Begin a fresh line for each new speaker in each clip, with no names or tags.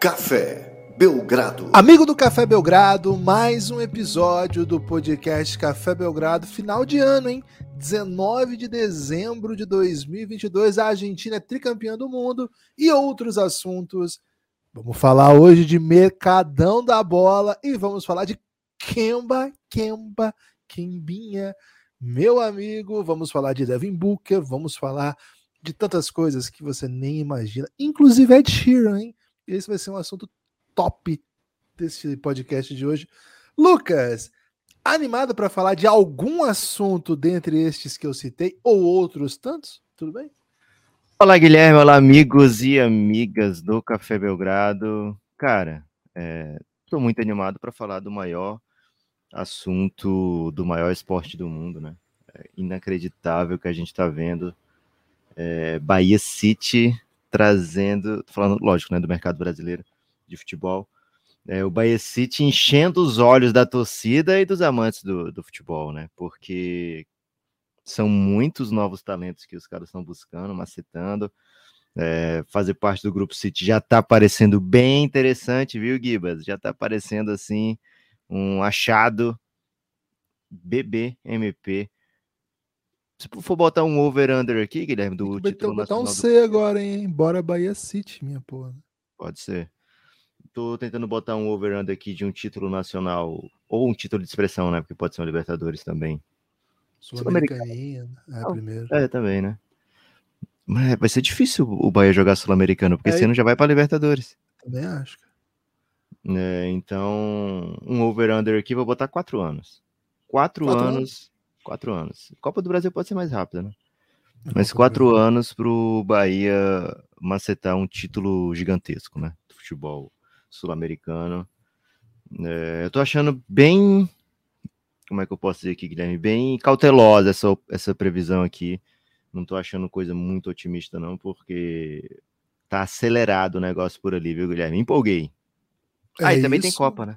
Café Belgrado.
Amigo do Café Belgrado, mais um episódio do podcast Café Belgrado, final de ano, hein? 19 de dezembro de 2022, a Argentina é tricampeã do mundo e outros assuntos. Vamos falar hoje de Mercadão da Bola e vamos falar de Kemba, Kemba, Kembinha, meu amigo. Vamos falar de Devin Booker, vamos falar de tantas coisas que você nem imagina, inclusive Ed Sheeran, hein? Esse vai ser um assunto top desse podcast de hoje. Lucas, animado para falar de algum assunto dentre estes que eu citei ou outros tantos? Tudo bem?
Olá, Guilherme. Olá, amigos e amigas do Café Belgrado. Cara, estou é, muito animado para falar do maior assunto do maior esporte do mundo, né? É inacreditável que a gente está vendo. É, Bahia City trazendo, falando, lógico, né, do mercado brasileiro de futebol, é, o Bahia City enchendo os olhos da torcida e dos amantes do, do futebol, né? Porque são muitos novos talentos que os caras estão buscando, macetando. É, fazer parte do grupo City já tá parecendo bem interessante, viu, Gibas? Já tá parecendo assim um achado BBMP. Se for botar um over-under aqui, Guilherme, do
Tem título botar um C do... agora, hein? Bora Bahia City, minha porra.
Pode ser. Tô tentando botar um over-under aqui de um título nacional, ou um título de expressão, né? Porque pode ser um Libertadores também.
Sul-Americaninha, Sul é, primeiro.
É, também, né? Mas vai ser difícil o Bahia jogar Sul-Americano, porque é, esse ano já vai para Libertadores.
Também acho.
É, então, um over-under aqui, vou botar quatro anos. Quatro, quatro anos, anos, Quatro anos. Copa do Brasil pode ser mais rápida, né? Mas quatro anos para o Bahia macetar um título gigantesco, né? Do futebol sul-americano. É, eu tô achando bem. Como é que eu posso dizer aqui, Guilherme? Bem cautelosa essa, essa previsão aqui. Não tô achando coisa muito otimista, não, porque tá acelerado o negócio por ali, viu, Guilherme? Empolguei. É ah, e também isso. tem Copa, né?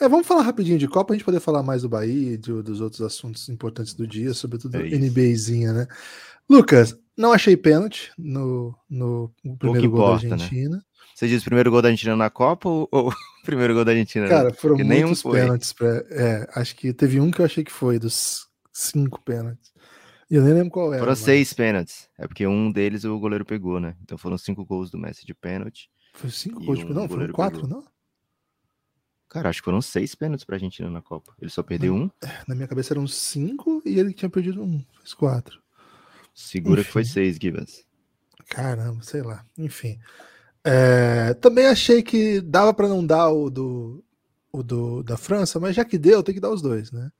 É, vamos falar rapidinho de Copa, a gente poder falar mais do Bahia e dos outros assuntos importantes do dia, sobretudo é NBAzinha, né? Lucas, não achei pênalti no, no, primeiro gol importa, da né? Argentina. Né?
Você diz primeiro gol da Argentina na Copa ou, ou primeiro gol da Argentina?
Cara, foram Porque muitos pênaltis. Pra, é, acho que teve um que eu achei que foi, dos cinco pênaltis. E eu nem lembro qual era.
Foram mas... seis pênaltis. É porque um deles o goleiro pegou, né? Então foram cinco gols do Messi de pênalti.
Foi cinco gols de pênalti? Não, foram quatro, pegou. não?
Cara, acho que foram seis pênaltis pra Argentina na Copa. Ele só perdeu na, um.
É, na minha cabeça eram cinco e ele tinha perdido um. Fez quatro.
Segura Enfim. que foi seis, Gibas.
Caramba, sei lá. Enfim. É, também achei que dava para não dar o do, o do da França, mas já que deu, tem que dar os dois, né?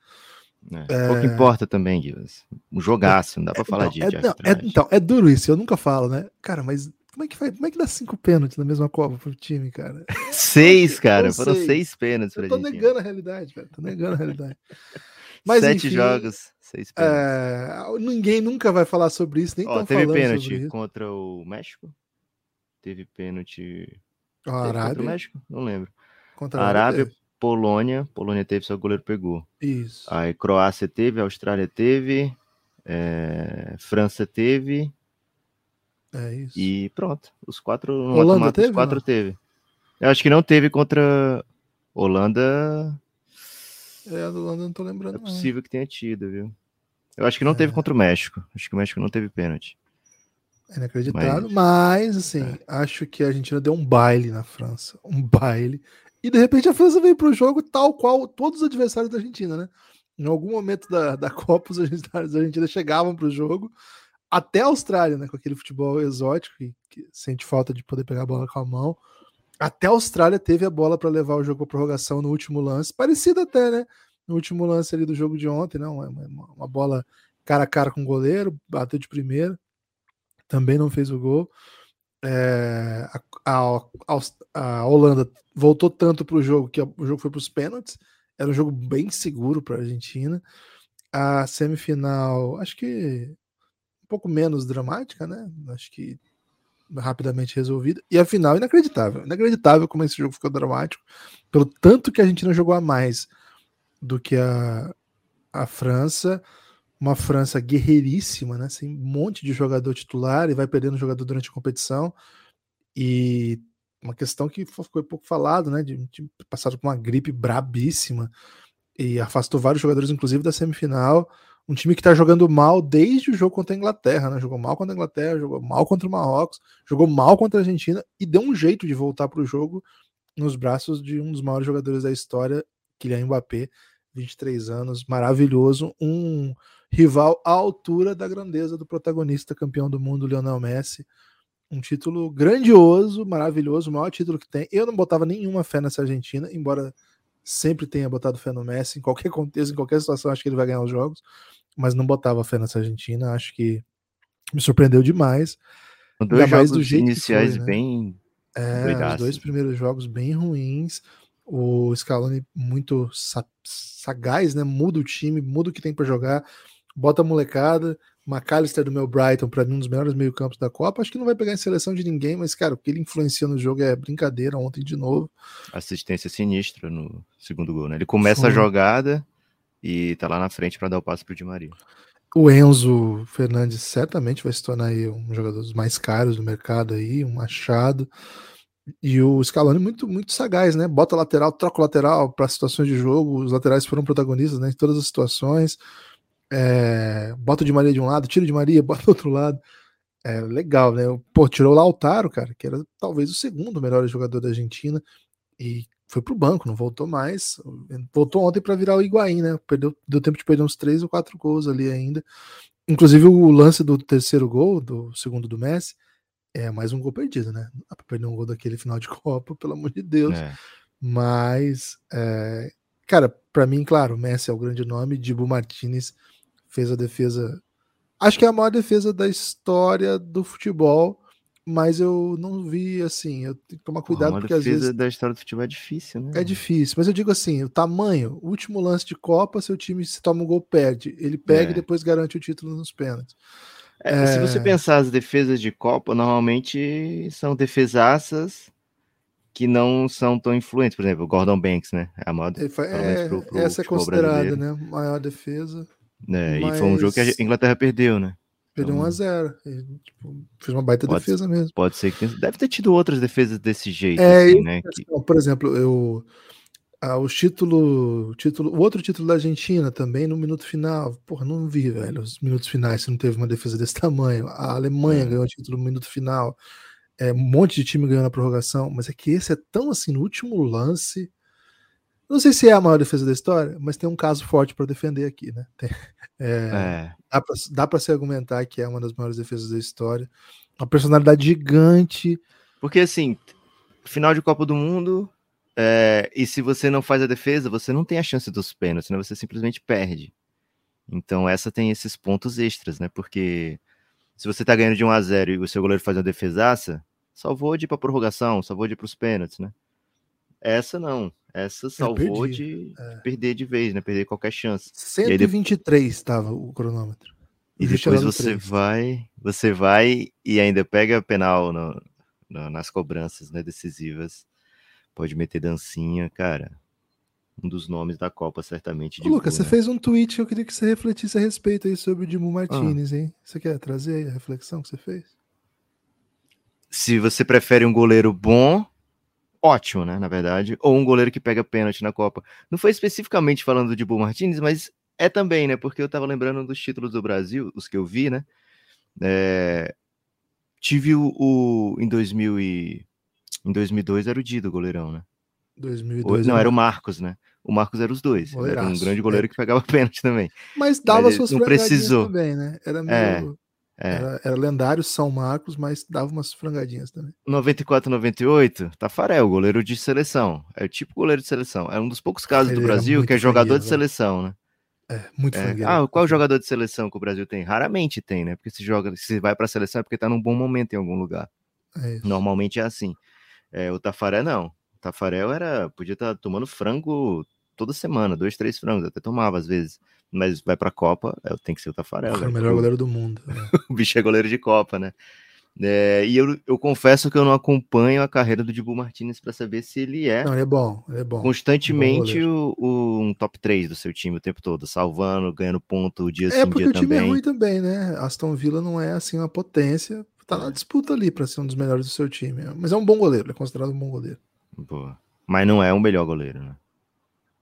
É, é... Pouco importa também, Gibas. Um jogaço, não dá pra é, falar
não,
disso.
É, não, é, então, é duro isso, eu nunca falo, né? Cara, mas como é que, faz, como é que dá cinco pênaltis na mesma Copa pro time, cara?
seis, cara. Foram seis, seis pênaltis pra
Eu tô
gente.
negando a realidade, velho. Tô negando a realidade.
Mas, Sete enfim, jogos, seis
pênaltis. É, ninguém nunca vai falar sobre isso, nem Ó,
teve pênalti contra o México? Teve pênalti. Contra o México? Não lembro. Contra a Arábia, Arábia Polônia. Polônia teve, seu goleiro pegou.
Isso.
Aí Croácia teve, Austrália teve, é, França teve
é isso.
E pronto. Os quatro.
Holanda teve?
Os quatro teve. Eu acho que não teve contra Holanda.
É, a Holanda não tô lembrando.
É possível não. que tenha tido, viu? Eu acho que não é. teve contra o México. Acho que o México não teve pênalti.
É inacreditável, mas, mas assim, é. acho que a Argentina deu um baile na França. Um baile. E de repente a França veio pro jogo tal qual todos os adversários da Argentina, né? Em algum momento da, da Copa, os adversários da Argentina chegavam pro jogo até a Austrália, né, com aquele futebol exótico que, que, sente falta de poder pegar a bola com a mão. Até a Austrália teve a bola para levar o jogo para prorrogação no último lance, parecido até, né? No último lance ali do jogo de ontem, né, uma, uma bola cara a cara com o goleiro, bateu de primeira, também não fez o gol. É, a, a, a, Holanda voltou tanto para o jogo que o jogo foi para os pênaltis. Era um jogo bem seguro para a Argentina. A semifinal, acho que pouco menos dramática, né? Acho que rapidamente resolvida. E a final, inacreditável. Inacreditável como esse jogo ficou dramático. Pelo tanto que a Argentina jogou a mais do que a, a França. Uma França guerreiríssima, né? Sem um monte de jogador titular e vai perdendo jogador durante a competição. E uma questão que foi pouco falado, né? De time passado por uma gripe brabíssima e afastou vários jogadores, inclusive da semifinal. Um time que está jogando mal desde o jogo contra a Inglaterra, né? Jogou mal contra a Inglaterra, jogou mal contra o Marrocos, jogou mal contra a Argentina e deu um jeito de voltar para o jogo nos braços de um dos maiores jogadores da história, Kylian Mbappé, 23 anos, maravilhoso, um rival à altura da grandeza do protagonista campeão do mundo, Lionel Messi. Um título grandioso, maravilhoso, o maior título que tem. Eu não botava nenhuma fé nessa Argentina, embora sempre tenha botado fé no Messi, em qualquer contexto, em qualquer situação, acho que ele vai ganhar os jogos, mas não botava fé nessa Argentina, acho que me surpreendeu demais.
Dois jogos do jeito iniciais foi, né? bem.
É, os dois primeiros jogos bem ruins. O Scaloni muito sagaz, né? Muda o time, muda o que tem para jogar, bota a molecada. McAllister do meu Brighton, para mim, um dos melhores meio-campos da Copa. Acho que não vai pegar em seleção de ninguém, mas, cara, o que ele influencia no jogo é brincadeira. Ontem, de novo.
Assistência sinistra no segundo gol, né? Ele começa Foi. a jogada e tá lá na frente para dar o passo pro Di Maria.
O Enzo Fernandes certamente vai se tornar aí um jogador dos mais caros do mercado aí, um achado. E o Scaloni muito muito sagaz, né? Bota lateral, troca lateral para situações de jogo. Os laterais foram protagonistas, né? Em todas as situações é, bota de Maria de um lado, tira de Maria, bota do outro lado. É legal, né? Pô, tirou o Lautaro, cara, que era talvez o segundo melhor jogador da Argentina e foi pro banco, não voltou mais. Voltou ontem para virar o Higuaín, né? Perdeu, deu tempo de perder uns três ou quatro gols ali ainda. Inclusive o lance do terceiro gol, do segundo do Messi, é mais um gol perdido, né? Não dá pra perder um gol daquele final de Copa, pelo amor de Deus. É. Mas, é, cara, para mim, claro, o Messi é o grande nome, Dibu Martinez fez a defesa. Acho que é a maior defesa da história do futebol, mas eu não vi assim. Eu tenho que tomar cuidado
Pô,
porque às vezes.
da história do futebol é difícil, né?
É difícil, mas eu digo assim: o tamanho, último lance de Copa, seu time se toma um gol, perde. Ele pega é. e depois garante o título nos pênaltis.
É, é... Se você pensar as defesas de Copa, normalmente são defesaças que não são tão influentes. Por exemplo, o Gordon Banks, né?
É a maior, é, pro, pro essa é considerada, brasileiro. né? Maior defesa.
É, Mas... E foi um jogo que a Inglaterra perdeu, né?
Perdeu então... 1x0. Tipo, fez uma baita pode, defesa mesmo.
Pode ser que deve ter tido outras defesas desse jeito. É, assim, né?
Que... Por exemplo, eu. Ah, o título, título, o outro título da Argentina também no minuto final. Porra, não vi, velho. Os minutos finais, se não teve uma defesa desse tamanho. A Alemanha é. ganhou o título no minuto final. É, um monte de time ganhou na prorrogação. Mas é que esse é tão assim, no último lance. Não sei se é a maior defesa da história, mas tem um caso forte para defender aqui, né? Tem, é, é. Dá para se argumentar que é uma das maiores defesas da história. Uma personalidade gigante.
Porque assim, final de Copa do Mundo, é, e se você não faz a defesa, você não tem a chance dos pênaltis, né? Você simplesmente perde. Então essa tem esses pontos extras, né? Porque se você tá ganhando de 1 a 0 e o seu goleiro faz uma defesaça, salvou de ir pra prorrogação, salvou de ir pros pênaltis, né? Essa não. Essa salvou de, é. perder de vez, né? Perder qualquer chance.
123 estava o cronômetro.
E depois você 3. vai, você vai e ainda pega penal no, no, nas cobranças né, decisivas. Pode meter dancinha, cara. Um dos nomes da Copa, certamente.
Ô, Lucas, você né? fez um tweet que eu queria que você refletisse a respeito aí sobre o Dimu Martinez, ah. hein? Você quer trazer a reflexão que você fez?
Se você prefere um goleiro bom ótimo, né, na verdade, ou um goleiro que pega pênalti na Copa. Não foi especificamente falando de Bull Martins, mas é também, né, porque eu tava lembrando dos títulos do Brasil, os que eu vi, né, é... tive o, o, em 2000 e... em 2002 era o Dido, goleirão, né?
2002
não, era o Marcos, né? O Marcos era os dois. Goleiraço, era um grande goleiro é. que pegava pênalti também.
Mas dava mas suas não precisou também, né? Era é. meio... É. É. Era, era, lendário São Marcos, mas dava umas frangadinhas também.
94, 98, Tafarel, goleiro de seleção. É o tipo goleiro de seleção. É um dos poucos casos Ele do Brasil que é jogador de seleção, né?
É, muito é.
Ah, qual jogador de seleção que o Brasil tem? Raramente tem, né? Porque se joga, se vai para a seleção é porque tá num bom momento em algum lugar. É Normalmente é assim. É, o Tafarel não. O Tafarel era, podia estar tá tomando frango toda semana, dois, três frangos, até tomava às vezes mas vai pra Copa, é, tem que ser o Tafarel.
É o melhor goleiro do mundo. Né?
o bicho é goleiro de Copa, né? É, e eu, eu confesso que eu não acompanho a carreira do Dibu Martinez para saber se ele é.
Não, ele é bom, ele é bom.
Constantemente é bom o, o, um top 3 do seu time o tempo todo, salvando, ganhando ponto dia
é,
sim,
dia
também. É porque o time
é ruim também, né? Aston Villa não é assim uma potência, tá na disputa ali para ser um dos melhores do seu time. Mas é um bom goleiro, é considerado um bom goleiro.
Boa. Mas não é o melhor goleiro, né?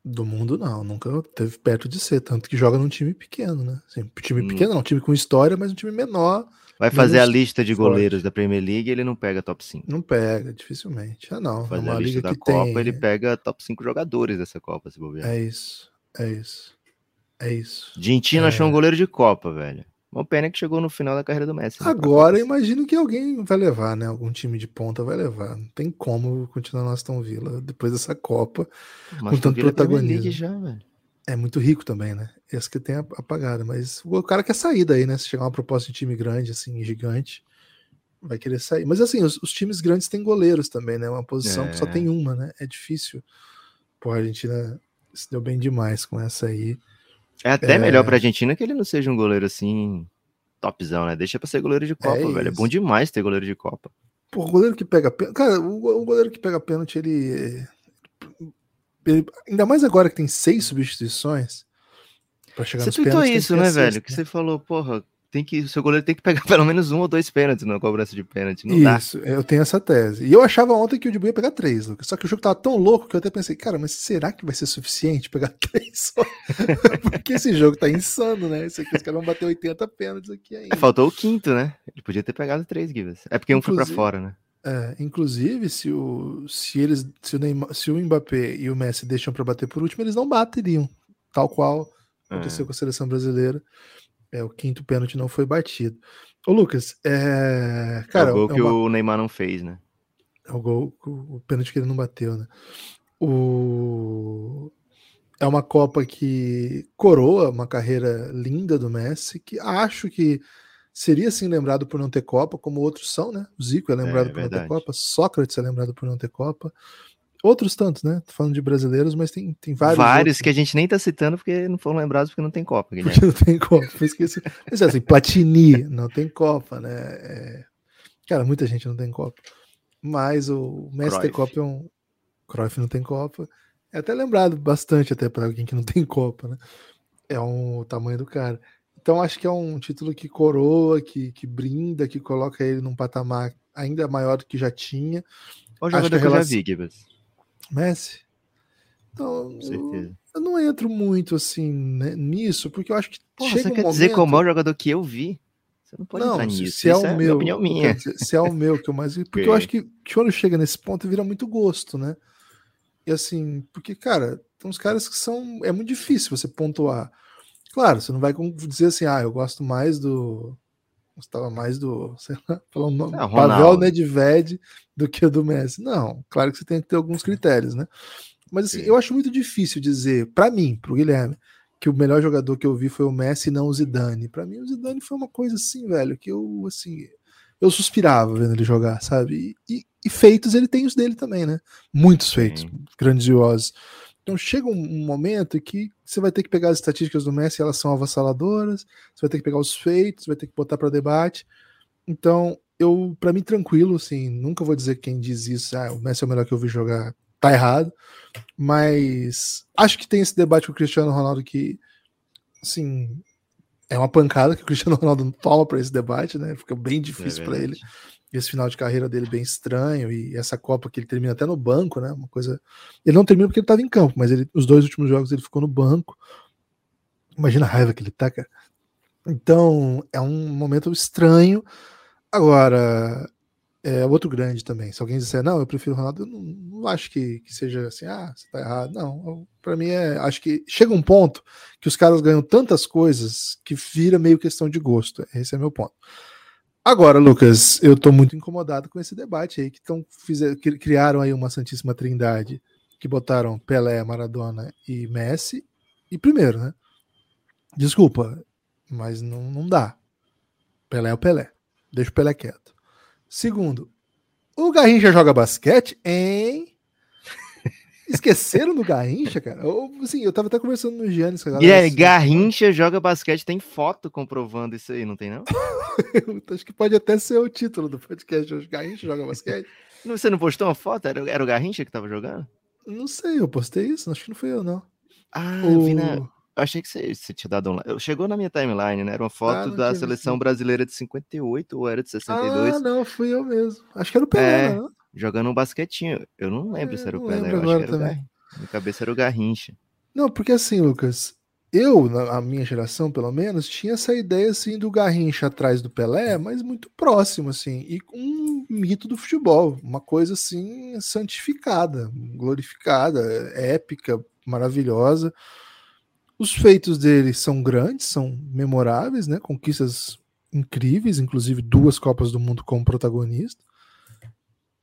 Do mundo, não. Nunca teve perto de ser. Tanto que joga num time pequeno, né? Assim, time hum. pequeno, não. Um time com história, mas um time menor.
Vai fazer a lista de forte. goleiros da Premier League ele não pega top 5.
Não pega, dificilmente. Ah, não.
Fazer é a lista da Copa, tem... ele pega top 5 jogadores dessa Copa, se bobear.
É isso. É isso. É isso.
É... achou um goleiro de Copa, velho. Uma pena que chegou no final da carreira do Messi.
Né, Agora imagino que alguém vai levar, né? Algum time de ponta vai levar. Não tem como continuar no Aston Villa depois dessa Copa
mas com tanto protagonismo. Já,
é muito rico também, né? Esse que tem apagada, mas o cara quer sair daí, né? Se chegar uma proposta de time grande, assim, gigante, vai querer sair. Mas assim, os, os times grandes têm goleiros também, né? Uma posição é. que só é. tem uma, né? É difícil. Pô, a Argentina se deu bem demais com essa aí.
É até é... melhor pra Argentina que ele não seja um goleiro assim, topzão, né? Deixa pra ser goleiro de Copa, é velho. É bom demais ter goleiro de Copa.
Pô, o goleiro que pega pênalti. Cara, o, o, goleiro que pega pênalti, ele, ele. Ainda mais agora que tem seis substituições. Pra chegar
você tweetou isso, né, velho? Que né? você falou, porra, tem que, o seu goleiro tem que pegar pelo menos um ou dois pênaltis na cobrança de pênalti. Não Isso,
dá. eu tenho essa tese. E eu achava ontem que o Dibu ia pegar três, Lucas. Só que o jogo tava tão louco que eu até pensei, cara, mas será que vai ser suficiente pegar três só? Porque esse jogo tá insano, né? Esse aqui, os caras vão bater 80 pênaltis aqui ainda.
É, faltou o quinto, né? Ele podia ter pegado três, Gibbs. É porque um foi pra fora, né?
É, inclusive, se o, se eles, se o, Neymar, se o Mbappé e o Messi deixam para bater por último, eles não bateriam, tal qual aconteceu é. com a seleção brasileira. É, o quinto pênalti não foi batido. Ô, Lucas, é. Cara,
é o gol é que uma... o Neymar não fez, né?
É o gol, o pênalti que ele não bateu, né? O... É uma Copa que coroa uma carreira linda do Messi, que acho que seria sim lembrado por não ter Copa, como outros são, né? O Zico é lembrado é, por verdade. não ter Copa, Sócrates é lembrado por não ter Copa. Outros tantos, né? Tô falando de brasileiros, mas tem, tem vários.
Vários outros. que a gente nem tá citando porque não foram lembrados porque não tem Copa.
Guilherme. Porque não tem Copa. esqueci. Mas assim, Platini não tem Copa, né? É... Cara, muita gente não tem Copa. Mas o Messi tem Copa é um. Cruyff não tem Copa. É até lembrado bastante até para alguém que não tem Copa, né? É um o tamanho do cara. Então acho que é um título que coroa, que, que brinda, que coloca ele num patamar ainda maior do que já tinha.
O jogador que, que relação... eu já vi, Gibbs.
Messi? Então, eu, eu, não entro muito assim né, nisso, porque eu acho que.
Porra, chega você um quer momento... dizer qual é o maior jogador que eu vi? Você não pode não, entrar nisso.
Se é o é meu, opinião minha. Dizer, se é o meu que eu mais. Porque eu acho que quando chega nesse ponto vira muito gosto, né? E assim, porque, cara, tem uns caras que são. É muito difícil você pontuar. Claro, você não vai dizer assim, ah, eu gosto mais do. Gostava mais do, sei lá, falar o nome, é, Pavel Nedved do que o do Messi. Não, claro que você tem que ter alguns critérios, né? Mas assim, Sim. eu acho muito difícil dizer, para mim, pro Guilherme, que o melhor jogador que eu vi foi o Messi e não o Zidane. Para mim, o Zidane foi uma coisa assim, velho, que eu, assim, eu suspirava vendo ele jogar, sabe? E, e feitos ele tem os dele também, né? Muitos feitos, Sim. grandiosos. Então chega um momento que você vai ter que pegar as estatísticas do Messi, elas são avassaladoras, você vai ter que pegar os feitos, vai ter que botar para debate. Então, eu, para mim, tranquilo, assim, nunca vou dizer quem diz isso, ah, o Messi é o melhor que eu vi jogar, tá errado, mas acho que tem esse debate com o Cristiano Ronaldo que, assim, é uma pancada que o Cristiano Ronaldo toma para esse debate, né? Fica bem difícil é para ele esse final de carreira dele bem estranho e essa Copa que ele termina até no banco, né? Uma coisa. Ele não termina porque ele estava em campo, mas ele, os dois últimos jogos ele ficou no banco. Imagina a raiva que ele tá, cara. Então é um momento estranho. Agora, é outro grande também. Se alguém disser, não, eu prefiro o Ronaldo, eu não, não acho que, que, seja assim, ah, você tá errado. Não, para mim é. Acho que chega um ponto que os caras ganham tantas coisas que vira meio questão de gosto. Esse é meu ponto. Agora, Lucas, eu estou muito incomodado com esse debate aí que tão, fizeram, criaram aí uma Santíssima Trindade que botaram Pelé, Maradona e Messi. E primeiro, né? Desculpa, mas não, não dá. Pelé é o Pelé. Deixa o Pelé quieto. Segundo, o Garrincha joga basquete, hein? Esqueceram do Garrincha, cara? Eu, assim, eu tava até conversando no Giannis com a
galera. Yeah, assim, Garrincha joga basquete, tem foto comprovando isso aí, não tem não?
Acho que pode até ser o título do podcast hoje. Garrincha joga basquete.
Você não postou uma foto? Era, era o Garrincha que tava jogando?
Não sei, eu postei isso? Acho que não fui eu, não.
Ah, o... vi na... achei que você, você tinha dado um. Chegou na minha timeline, né? Era uma foto ah, da seleção visto. brasileira de 58 ou era de 62.
Ah, não, fui eu mesmo. Acho que era o Pelé, é,
né? Jogando um basquetinho. Eu não lembro se era o Pelé, eu acho que era também. o Minha cabeça era o Garrincha.
Não, porque assim, Lucas, eu, na minha geração, pelo menos, tinha essa ideia assim do Garrincha atrás do Pelé, mas muito próximo, assim, e com um mito do futebol, uma coisa assim santificada, glorificada, épica, maravilhosa. Os feitos dele são grandes, são memoráveis, né? Conquistas incríveis, inclusive duas Copas do Mundo como protagonista.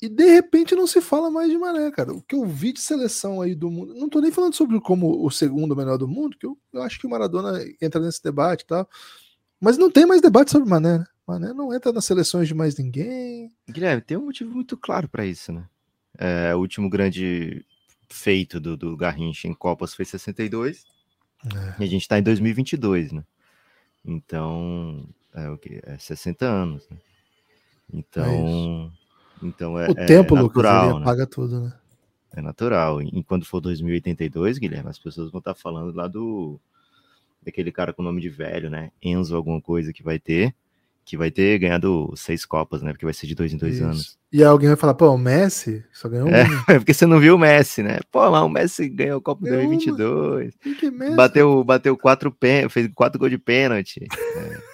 E de repente não se fala mais de Mané, cara. O que eu vi de seleção aí do mundo. Não tô nem falando sobre como o segundo melhor do mundo, que eu, eu acho que o Maradona entra nesse debate e tal. Mas não tem mais debate sobre Mané, né? Mané não entra nas seleções de mais ninguém.
Guilherme, tem um motivo muito claro para isso, né? É, o último grande feito do, do Garrincha em Copas foi 62. É. E a gente tá em 2022, né? Então, é o que? É 60 anos, né? Então. É então é.
O tempo,
é natural,
Lucas, né? apaga tudo, né?
É natural. E quando for 2082, Guilherme, as pessoas vão estar falando lá do. daquele cara com nome de velho, né? Enzo, alguma coisa que vai ter. Que vai ter ganhado seis Copas, né? Porque vai ser de dois em dois Isso. anos.
E alguém vai falar, pô, o Messi só ganhou
é, um. É, porque você não viu o Messi, né? Pô, mas o Messi ganhou a Copa em 2022. Que que é Messi? Bateu, bateu quatro pen... fez quatro gols de pênalti. é.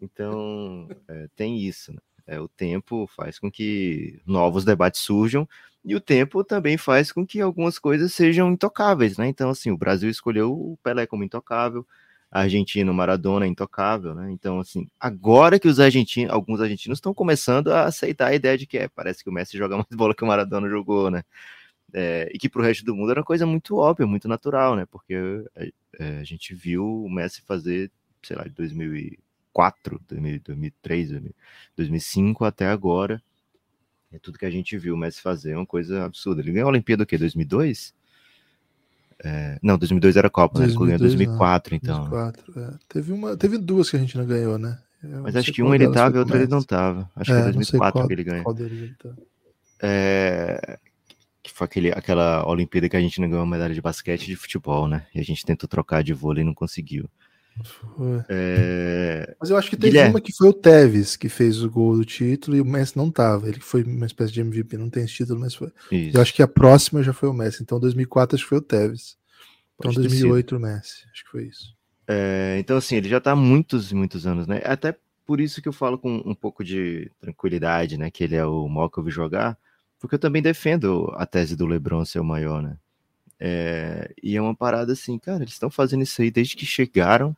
Então, é, tem isso, né? É, o tempo faz com que novos debates surjam e o tempo também faz com que algumas coisas sejam intocáveis, né? Então, assim, o Brasil escolheu o Pelé como intocável, a Argentina, o Maradona é intocável, né? Então, assim, agora que os argentinos, alguns argentinos estão começando a aceitar a ideia de que é, parece que o Messi joga mais bola que o Maradona jogou, né? É, e que para o resto do mundo era uma coisa muito óbvia, muito natural, né? Porque é, a gente viu o Messi fazer, sei lá, de 2000 2004, 2003, 2005 até agora. É tudo que a gente viu o Messi fazer, é uma coisa absurda. Ele ganhou a Olimpíada o quê? 2002? É, não, 2002 era Copa, 2002, né? Ele ganhou 2004, não. então.
2004, é. teve, uma, teve duas que a gente não ganhou, né?
Eu Mas acho que um ele tava e outro ele não tava. Acho é, que foi 2004 qual, que ele ganhou. Ele tá. é, que foi aquele, aquela Olimpíada que a gente não ganhou medalha de basquete de futebol, né? E a gente tentou trocar de vôlei e não conseguiu.
É... Mas eu acho que teve Guilherme. uma que foi o Tevez que fez o gol do título e o Messi não tava. Ele foi uma espécie de MVP, não tem esse título, mas foi. Isso. Eu acho que a próxima já foi o Messi. Então 2004 acho que foi o Tevez. Então 2008 o Messi. Acho que foi isso.
É, então assim, ele já tá há muitos e muitos anos, né? Até por isso que eu falo com um pouco de tranquilidade, né? Que ele é o maior que eu vi jogar, porque eu também defendo a tese do LeBron ser o maior, né? É, e é uma parada assim, cara, eles estão fazendo isso aí desde que chegaram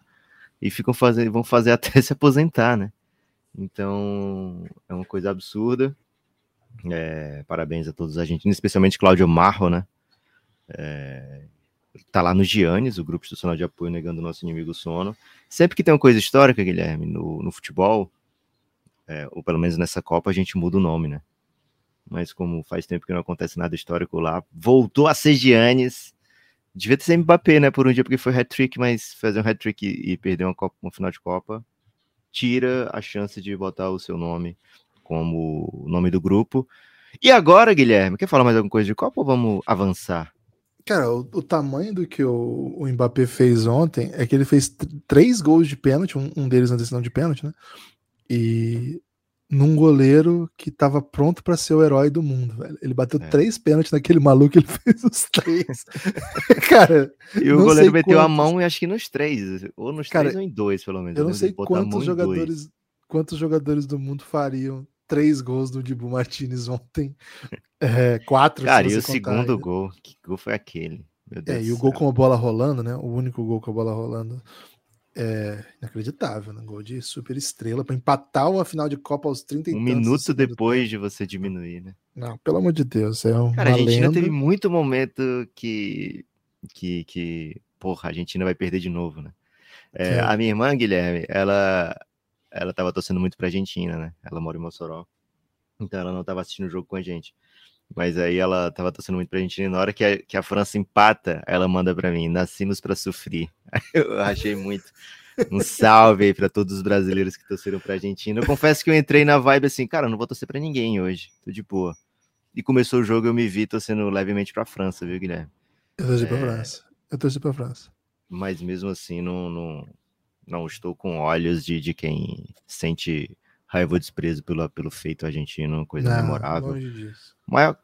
e ficam fazendo, vão fazer até se aposentar, né? Então é uma coisa absurda. É, parabéns a todos os argentinos, especialmente Cláudio Marro, né? É, tá lá no Giannis, o grupo institucional de apoio negando o nosso inimigo sono. Sempre que tem uma coisa histórica, Guilherme, no, no futebol, é, ou pelo menos nessa Copa, a gente muda o nome, né? Mas como faz tempo que não acontece nada histórico lá, voltou a ser Giannis. Devia ter sido Mbappé, né, por um dia, porque foi hat-trick, mas fazer um hat-trick e, e, perder uma, Copa, uma final de Copa tira a chance de botar o seu nome como o nome do grupo. E agora, Guilherme, quer falar mais alguma coisa de Copa ou vamos avançar?
Cara, o, o tamanho do que o, o Mbappé fez ontem é que ele fez três gols de pênalti, um, um deles na decisão de pênalti, né? E num goleiro que tava pronto para ser o herói do mundo, velho. Ele bateu é. três pênaltis naquele maluco, ele fez os três. Cara,
e o goleiro meteu quantos... a mão e acho que nos três, ou nos Cara, três ou em dois, pelo menos.
Eu não sei quantos jogadores, quantos jogadores do mundo fariam três gols do Dibu Martinez ontem. É, quatro.
Cara, e o segundo gol, que gol foi aquele?
é, e o gol com a bola rolando, né? O único gol com a bola rolando. É inacreditável, né? Gol de super estrela para empatar uma final de Copa aos 30
Um minuto depois de você diminuir, né?
Não, pelo amor de Deus, é um.
Cara, a Argentina lenda. teve muito momento que, que, que, porra, a Argentina vai perder de novo, né? É, a minha irmã, Guilherme, ela, ela tava torcendo muito pra Argentina, né? Ela mora em Mossoró. Então ela não tava assistindo o jogo com a gente. Mas aí ela tava torcendo muito pra Argentina. E na hora que a, que a França empata, ela manda pra mim: nascimos para sofrer. Eu achei muito. Um salve aí pra todos os brasileiros que torceram pra Argentina. Eu confesso que eu entrei na vibe assim, cara, não vou torcer pra ninguém hoje. Tô de boa. E começou o jogo, eu me vi torcendo levemente pra França, viu, Guilherme?
Eu torci é... pra França. Eu torci pra França.
mas mesmo assim não, não, não estou com olhos de, de quem sente raiva ou desprezo pelo, pelo feito argentino, coisa não, memorável. Mas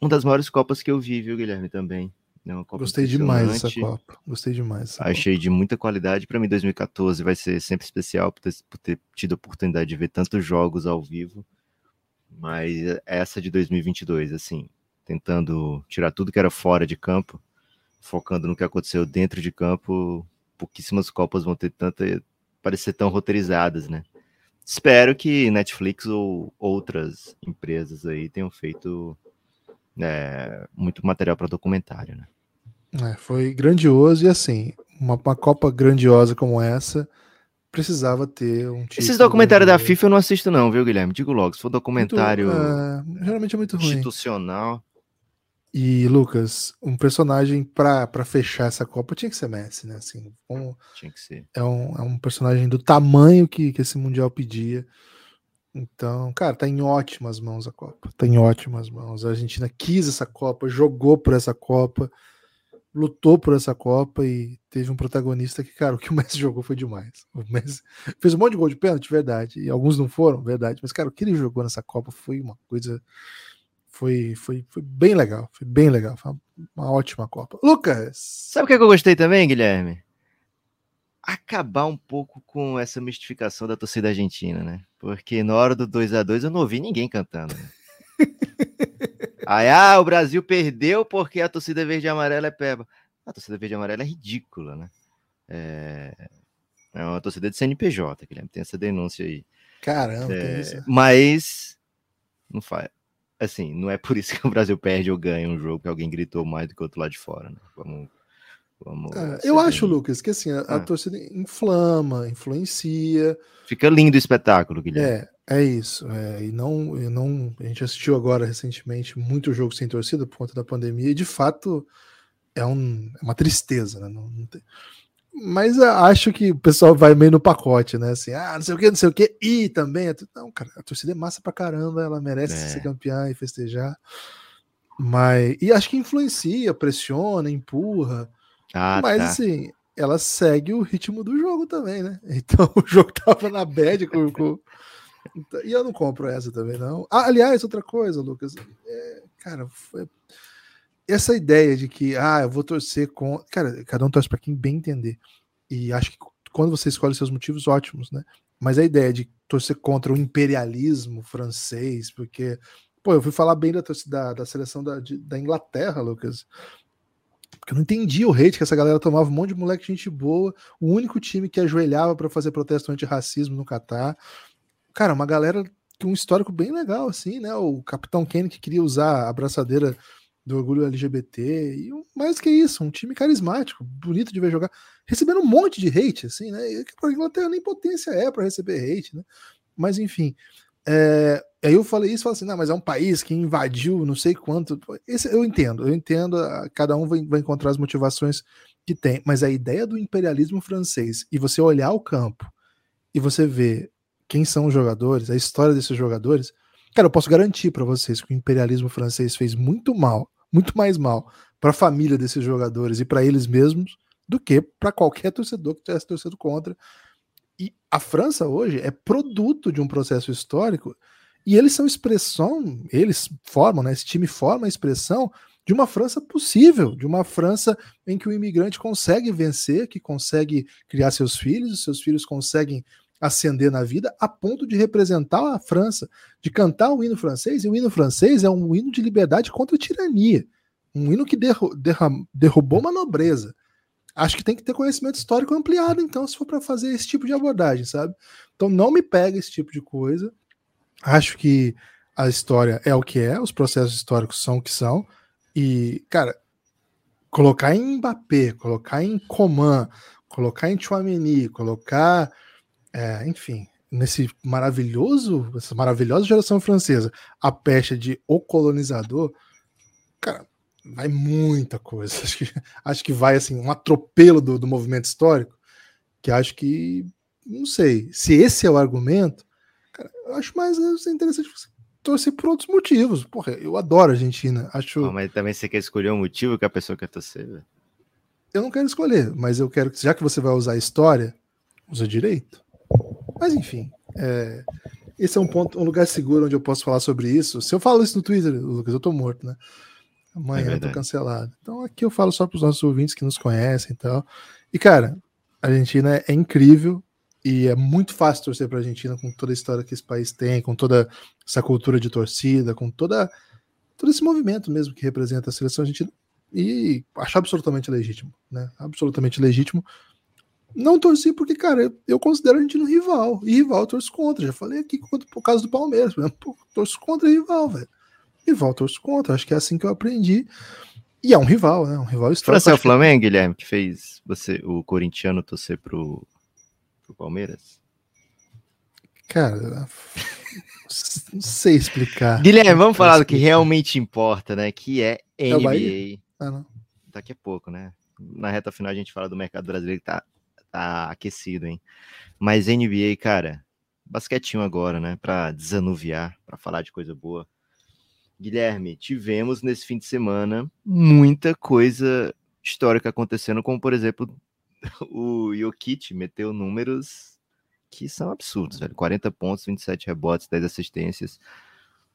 uma das maiores Copas que eu vi, viu, Guilherme, também.
É Gostei demais dessa Copa. Gostei demais.
Achei Copa. de muita qualidade. Para mim, 2014 vai ser sempre especial por ter, por ter tido a oportunidade de ver tantos jogos ao vivo. Mas essa de 2022, assim, tentando tirar tudo que era fora de campo, focando no que aconteceu dentro de campo, pouquíssimas Copas vão ter tanta. parecer tão roteirizadas, né? Espero que Netflix ou outras empresas aí tenham feito é, muito material para documentário, né?
É, foi grandioso e assim, uma, uma Copa grandiosa como essa precisava ter um
Esses documentários da FIFA eu não assisto não, viu, Guilherme? Digo logo, se for documentário
muito, é, geralmente é muito ruim.
institucional.
E Lucas, um personagem para fechar essa Copa tinha que ser Messi, né? Assim, um,
tinha que ser.
É um, é um personagem do tamanho que, que esse mundial pedia. Então, cara, tá em ótimas mãos a Copa. Tá em ótimas mãos. A Argentina quis essa Copa, jogou por essa Copa, lutou por essa Copa e teve um protagonista que, cara, o que o Messi jogou foi demais. O Messi fez um monte de gol de pênalti, verdade. E alguns não foram, verdade. Mas, cara, o que ele jogou nessa Copa foi uma coisa foi, foi, foi bem legal, foi bem legal, foi uma, ótima Copa. Lucas!
Sabe o que eu gostei também, Guilherme? Acabar um pouco com essa mistificação da torcida argentina, né? Porque na hora do 2 a 2 eu não ouvi ninguém cantando. Né? Aí, ah, o Brasil perdeu porque a torcida verde e amarela é peba. A torcida verde e amarela é ridícula, né? É, é uma torcida de CNPJ, Guilherme, tem essa denúncia aí.
Caramba, é, isso.
Mas não faz assim, não é por isso que o Brasil perde ou ganha um jogo que alguém gritou mais do que o outro lado de fora, né? Vamos. Vamos
é, eu acho, Lucas, que assim, a, a ah. torcida inflama, influencia.
Fica lindo o espetáculo, Guilherme.
É, é isso. É, e não, e não. A gente assistiu agora recentemente muito jogo sem torcida por conta da pandemia, e de fato é, um, é uma tristeza, né? Não, não tem, mas acho que o pessoal vai meio no pacote, né? Assim, ah, não sei o que, não sei o que, e também. Não, cara, a torcida é massa pra caramba, ela merece é. ser campeã e festejar. Mas. E acho que influencia, pressiona, empurra. Ah, mas tá. assim, ela segue o ritmo do jogo também, né? Então o jogo tava na bad com, com... Então, e eu não compro essa também, não. Ah, aliás, outra coisa, Lucas. É, cara, foi essa ideia de que, ah, eu vou torcer com. Cara, cada um torce para quem bem entender. E acho que quando você escolhe seus motivos, ótimos, né? Mas a ideia de torcer contra o imperialismo francês, porque, pô, eu fui falar bem da, da, da seleção da, de, da Inglaterra, Lucas. Porque eu não entendi o hate que essa galera tomava, um monte de moleque, gente boa, o único time que ajoelhava para fazer protesto anti-racismo no Catar. Cara, uma galera com um histórico bem legal, assim, né? O Capitão Kenny que queria usar a abraçadeira do orgulho LGBT, e mais que isso, um time carismático, bonito de ver jogar, recebendo um monte de hate, assim, né? E a Inglaterra nem potência é para receber hate, né? Mas enfim. É, aí eu falei isso, falei assim, não, mas é um país que invadiu não sei quanto. Esse, eu entendo, eu entendo, cada um vai, vai encontrar as motivações que tem, mas a ideia do imperialismo francês e você olhar o campo e você ver quem são os jogadores, a história desses jogadores, cara, eu posso garantir para vocês que o imperialismo francês fez muito mal muito mais mal para a família desses jogadores e para eles mesmos do que para qualquer torcedor que tivesse torcido contra. E a França hoje é produto de um processo histórico e eles são expressão, eles formam, né, esse time forma a expressão de uma França possível, de uma França em que o imigrante consegue vencer, que consegue criar seus filhos, os seus filhos conseguem ascender na vida a ponto de representar a França, de cantar o hino francês, e o hino francês é um hino de liberdade contra a tirania, um hino que derru derrubou uma nobreza. Acho que tem que ter conhecimento histórico ampliado, então, se for para fazer esse tipo de abordagem, sabe? Então, não me pega esse tipo de coisa. Acho que a história é o que é, os processos históricos são o que são, e, cara, colocar em Mbappé, colocar em Coman, colocar em Chouameni, colocar é, enfim, nesse maravilhoso, essa maravilhosa geração francesa, a pecha de o colonizador, cara, vai muita coisa. Acho que, acho que vai assim, um atropelo do, do movimento histórico, que acho que, não sei, se esse é o argumento, eu acho mais é, interessante você torcer por outros motivos. Porra, eu adoro a Argentina. Acho...
mas também você quer escolher um motivo que a pessoa quer torcer, velho?
eu não quero escolher, mas eu quero que, já que você vai usar a história, usa direito. Mas enfim, é, esse é um ponto, um lugar seguro onde eu posso falar sobre isso. Se eu falo isso no Twitter, Lucas, eu tô morto, né? Amanhã é eu tô cancelado. Então aqui eu falo só para os nossos ouvintes que nos conhecem e tal. E cara, a Argentina é incrível e é muito fácil torcer para a Argentina com toda a história que esse país tem, com toda essa cultura de torcida, com toda todo esse movimento mesmo que representa a seleção argentina e acho absolutamente legítimo, né? Absolutamente legítimo. Não torci porque, cara, eu, considero a gente um rival. E rival eu torço contra. Já falei aqui por causa do Palmeiras, por exemplo. torço contra rival, velho. Rival torço contra. Acho que é assim que eu aprendi. E é um rival, né? Um rival
histórico. Foi o Flamengo, Guilherme, que fez você, o corintiano, torcer pro, pro Palmeiras?
Cara, não sei explicar.
Guilherme, vamos falar do que realmente importa, né? Que é NBA. É ah, Daqui a pouco, né? Na reta final a gente fala do mercado brasileiro que tá, tá aquecido, hein? Mas NBA, cara, basquetinho agora, né? Para desanuviar, para falar de coisa boa. Guilherme, tivemos nesse fim de semana muita coisa histórica acontecendo, como por exemplo, o Jokic meteu números que são absurdos, velho. 40 pontos, 27 rebotes, 10 assistências.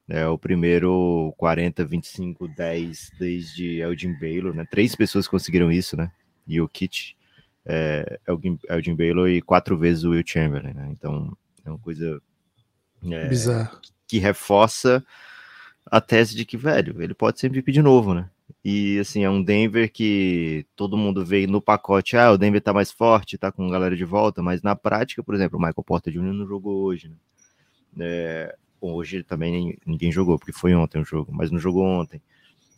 É o primeiro 40, 25, 10 desde Elgin Baylor, né? Três pessoas conseguiram isso, né? Jokic, é, Elgin, Elgin Baylor e quatro vezes o Will Chamberlain, né? Então é uma coisa é,
Bizarro.
que reforça a tese de que, velho, ele pode sempre pedir de novo, né? E assim, é um Denver que todo mundo vê no pacote, ah, o Denver tá mais forte, tá com galera de volta, mas na prática, por exemplo, o Michael Porter Jr. não jogou hoje, né? É, hoje também ninguém jogou, porque foi ontem o jogo, mas não jogou ontem.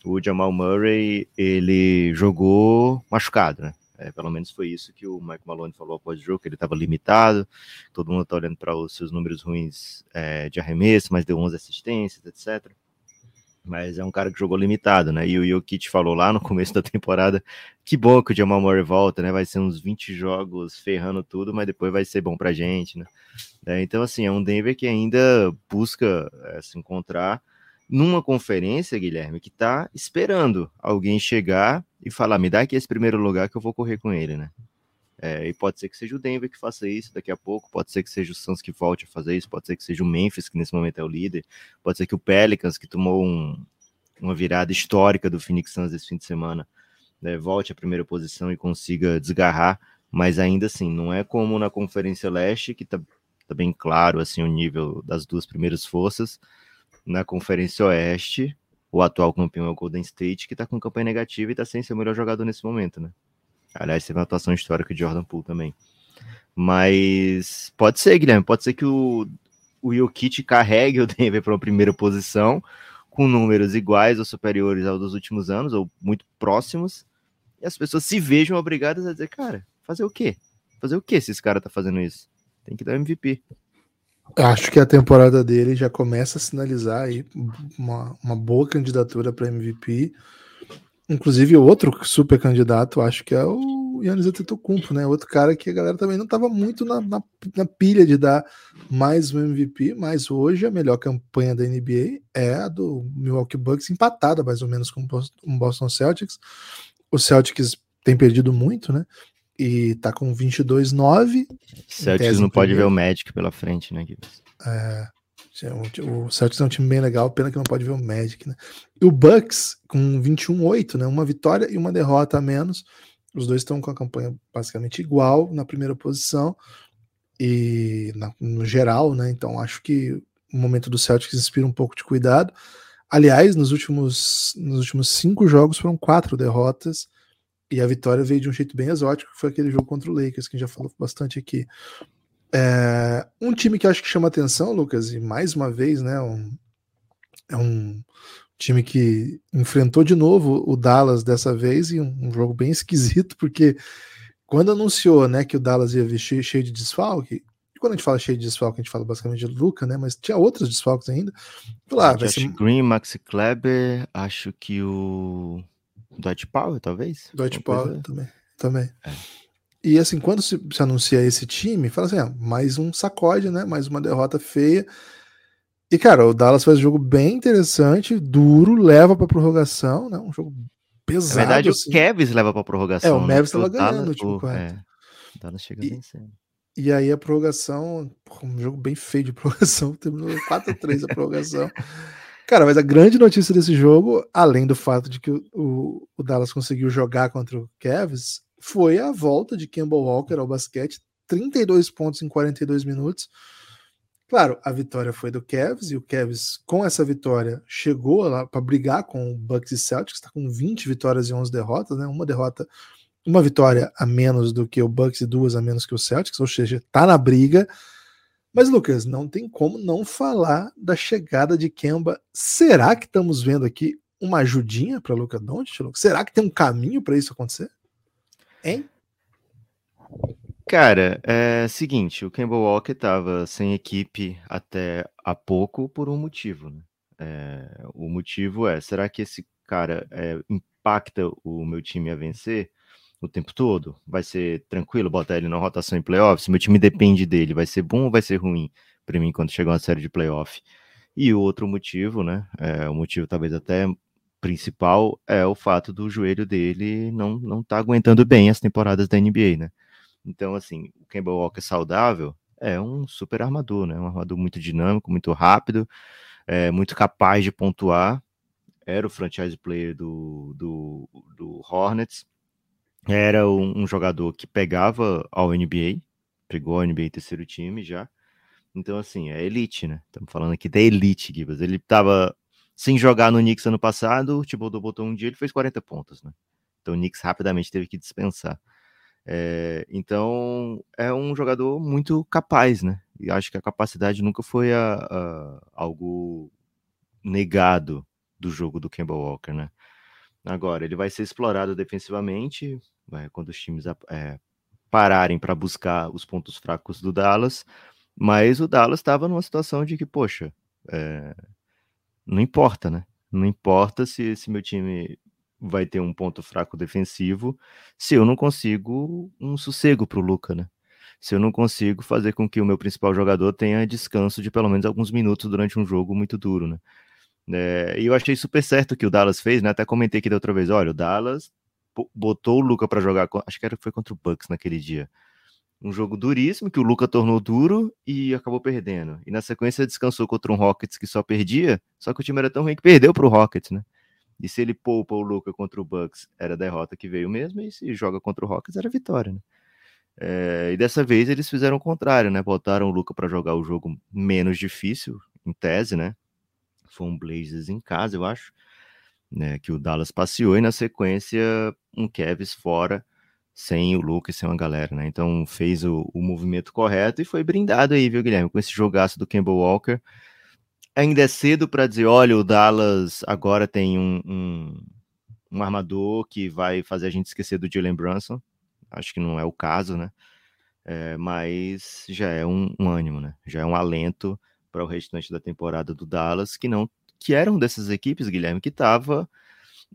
O Jamal Murray, ele jogou machucado, né? É, pelo menos foi isso que o Mike Malone falou após o jogo, que ele estava limitado. Todo mundo está olhando para os seus números ruins é, de arremesso, mas deu 11 assistências, etc mas é um cara que jogou limitado, né? E o Jokic falou lá no começo da temporada que bom que o Jamal Murray volta, né? Vai ser uns 20 jogos ferrando tudo, mas depois vai ser bom pra gente, né? É, então, assim, é um Denver que ainda busca é, se encontrar numa conferência, Guilherme, que tá esperando alguém chegar e falar: me dá aqui esse primeiro lugar que eu vou correr com ele, né? É, e pode ser que seja o Denver que faça isso daqui a pouco, pode ser que seja o Suns que volte a fazer isso, pode ser que seja o Memphis, que nesse momento é o líder, pode ser que o Pelicans, que tomou um, uma virada histórica do Phoenix Suns esse fim de semana, né, volte à primeira posição e consiga desgarrar, mas ainda assim, não é como na Conferência Leste, que tá, tá bem claro assim o nível das duas primeiras forças, na Conferência Oeste, o atual campeão é o Golden State, que está com campanha negativa e está sem ser o melhor jogador nesse momento, né? Aliás, teve uma atuação histórica de Jordan Poole também. Mas pode ser, Guilherme, pode ser que o, o carregue o Denver para uma primeira posição, com números iguais ou superiores aos dos últimos anos, ou muito próximos, e as pessoas se vejam obrigadas a dizer, cara, fazer o quê? Fazer o quê se esse cara tá fazendo isso? Tem que dar MVP.
Acho que a temporada dele já começa a sinalizar aí uma, uma boa candidatura para MVP. Inclusive, outro super candidato, acho que é o Yannis Antetokounmpo, né? Outro cara que a galera também não estava muito na, na, na, pilha de dar mais um MVP, mas hoje a melhor campanha da NBA é a do Milwaukee Bucks, empatada mais ou menos com o Boston Celtics. O Celtics tem perdido muito, né? E tá com 22-9.
Celtics não pode ver o Magic pela frente, né,
Gibbs? É, o Celtics é um time bem legal, pena que não pode ver o Magic, né? E o Bucks com 21-8, né? Uma vitória e uma derrota a menos. Os dois estão com a campanha basicamente igual na primeira posição e na, no geral, né? Então acho que o momento do Celtics inspira um pouco de cuidado. Aliás, nos últimos, nos últimos cinco jogos foram quatro derrotas e a vitória veio de um jeito bem exótico, que foi aquele jogo contra o Lakers, que a gente já falou bastante aqui. É, um time que eu acho que chama atenção, Lucas, e mais uma vez, né, um, é um time que enfrentou de novo o Dallas dessa vez e um, um, jogo bem esquisito, porque quando anunciou, né, que o Dallas ia vestir cheio de desfalque, e quando a gente fala cheio de desfalque, a gente fala basicamente de Luca, né, mas tinha outros desfalques ainda.
Lá, vai ser... Green, Maxi Kleber, acho que o Dwight Powell, talvez?
Dwight Powell também, também. É. E assim, quando se, se anuncia esse time, fala assim: ah, mais um sacode, né? Mais uma derrota feia. E, cara, o Dallas faz um jogo bem interessante, duro, leva para prorrogação, né? Um jogo pesado.
Na verdade,
assim.
o Kevs leva pra prorrogação.
É, o
né?
Mavis
Porque
tava ganhando no último
o-
quarto.
É, o Dallas chega
E-
vencendo.
E aí a prorrogação, porra, um jogo bem feio de prorrogação, terminou 4x3 a prorrogação. Cara, mas a grande notícia desse jogo, além do fato de que o, o- o Dallas conseguiu jogar contra o Cavs, foi a volta de Kemba Walker ao basquete, 32 pontos em 42 minutos. Claro, a vitória foi do Cavs e o Cavs, com essa vitória, chegou lá para brigar com o Bucks e Celtics, está com 20 vitórias e 11 derrotas, né? Uma derrota, uma vitória a menos do que o Bucks e duas a menos que o Celtics, ou seja, tá na briga. Mas, Lucas, não tem como não falar da chegada de Kemba. Será que estamos vendo aqui uma ajudinha para Luca Doncic? Será que tem um caminho para isso acontecer? Hein?
Cara, é seguinte, o Kemba Walker tava sem equipe até há pouco por um motivo, né? É, o motivo é, será que esse cara é, impacta o meu time a vencer o tempo todo? Vai ser tranquilo botar ele na rotação em playoffs? Meu time depende dele, vai ser bom ou vai ser ruim para mim quando chegar uma série de playoff? E o outro motivo, né? É, o motivo talvez até principal é o fato do joelho dele não não tá aguentando bem as temporadas da NBA, né? Então, assim, o Kemba Walker saudável é um super armador, né? Um armador muito dinâmico, muito rápido, é, muito capaz de pontuar. Era o franchise player do, do, do Hornets. Era um, um jogador que pegava ao NBA, pegou ao NBA terceiro time já. Então, assim, é elite, né? Estamos falando aqui da elite, Gibas. Ele estava sem jogar no Knicks ano passado, o Thibodeau botou um dia, ele fez 40 pontos, né? Então o Knicks rapidamente teve que dispensar. É, então é um jogador muito capaz, né? E acho que a capacidade nunca foi a, a, algo negado do jogo do Kemba Walker, né? Agora ele vai ser explorado defensivamente vai, quando os times é, pararem para buscar os pontos fracos do Dallas, mas o Dallas estava numa situação de que, poxa, é, não importa, né? Não importa se, se meu time vai ter um ponto fraco defensivo se eu não consigo um sossego para o Luca, né? Se eu não consigo fazer com que o meu principal jogador tenha descanso de pelo menos alguns minutos durante um jogo muito duro, né? É, e eu achei super certo que o Dallas fez, né? Até comentei aqui da outra vez, olha, o Dallas botou o Luca para jogar, acho que era, foi contra o Bucks naquele dia. Um jogo duríssimo que o Luca tornou duro e acabou perdendo. E na sequência descansou contra um Rockets que só perdia, só que o time era tão ruim que perdeu para o Rockets, né? E se ele poupa o Luca contra o Bucks, era a derrota que veio mesmo, e se joga contra o Rockets, era vitória, né? É, e dessa vez eles fizeram o contrário, né? Botaram o Luca para jogar o jogo menos difícil, em tese, né? Foi um Blazers em casa, eu acho, né? Que o Dallas passeou, e na sequência, um Kevs fora, sem o Luca e sem uma galera, né? Então fez o, o movimento correto e foi brindado aí, viu, Guilherme? Com esse jogaço do Campbell Walker ainda é cedo para dizer, olha, o Dallas agora tem um, um, um, armador que vai fazer a gente esquecer do Jalen Brunson. Acho que não é o caso, né? É, mas já é um, um, ânimo, né? Já é um alento para o restante da temporada do Dallas, que não que eram dessas equipes, Guilherme, que estava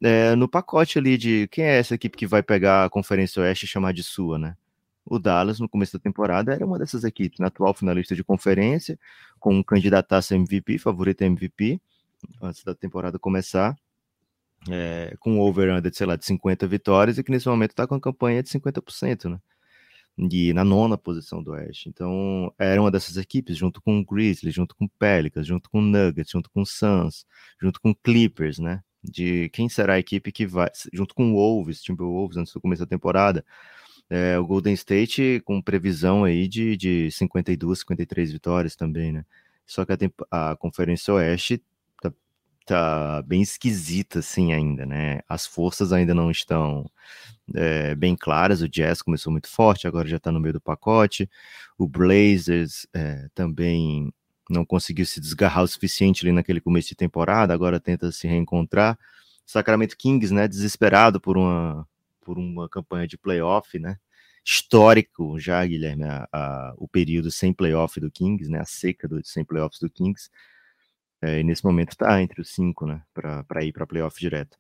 é, no pacote ali de quem é essa equipe que vai pegar a Conferência Oeste e chamar de sua, né? O Dallas, no começo da temporada, era uma dessas equipes, na atual finalista de conferência, com um a MVP, favorito MVP, antes da temporada começar, é, com um over-under, sei lá, de 50 vitórias, e que nesse momento está com a campanha de 50%, né? E na nona posição do Oeste. Então, era uma dessas equipes, junto com o Grizzlies, junto com o Pelicans, junto com o Nuggets, junto com o Suns, junto com o Clippers, né? De quem será a equipe que vai, junto com o Wolves, Timberwolves, antes do começo da temporada, é, o Golden State com previsão aí de, de 52, 53 vitórias também, né? Só que a, a Conferência Oeste tá, tá, bem esquisita assim ainda, né? As forças ainda não estão é, bem claras. O Jazz começou muito forte, agora já tá no meio do pacote. O Blazers é, também não conseguiu se desgarrar o suficiente ali naquele começo de temporada, agora tenta se reencontrar. Sacramento Kings, né? Desesperado por uma por uma campanha de playoff, né? Histórico já, Guilherme, a, a, o período sem playoff do Kings, né? A seca do, sem playoffs do Kings. É, e nesse momento está entre os cinco, né? Para ir para playoff direto.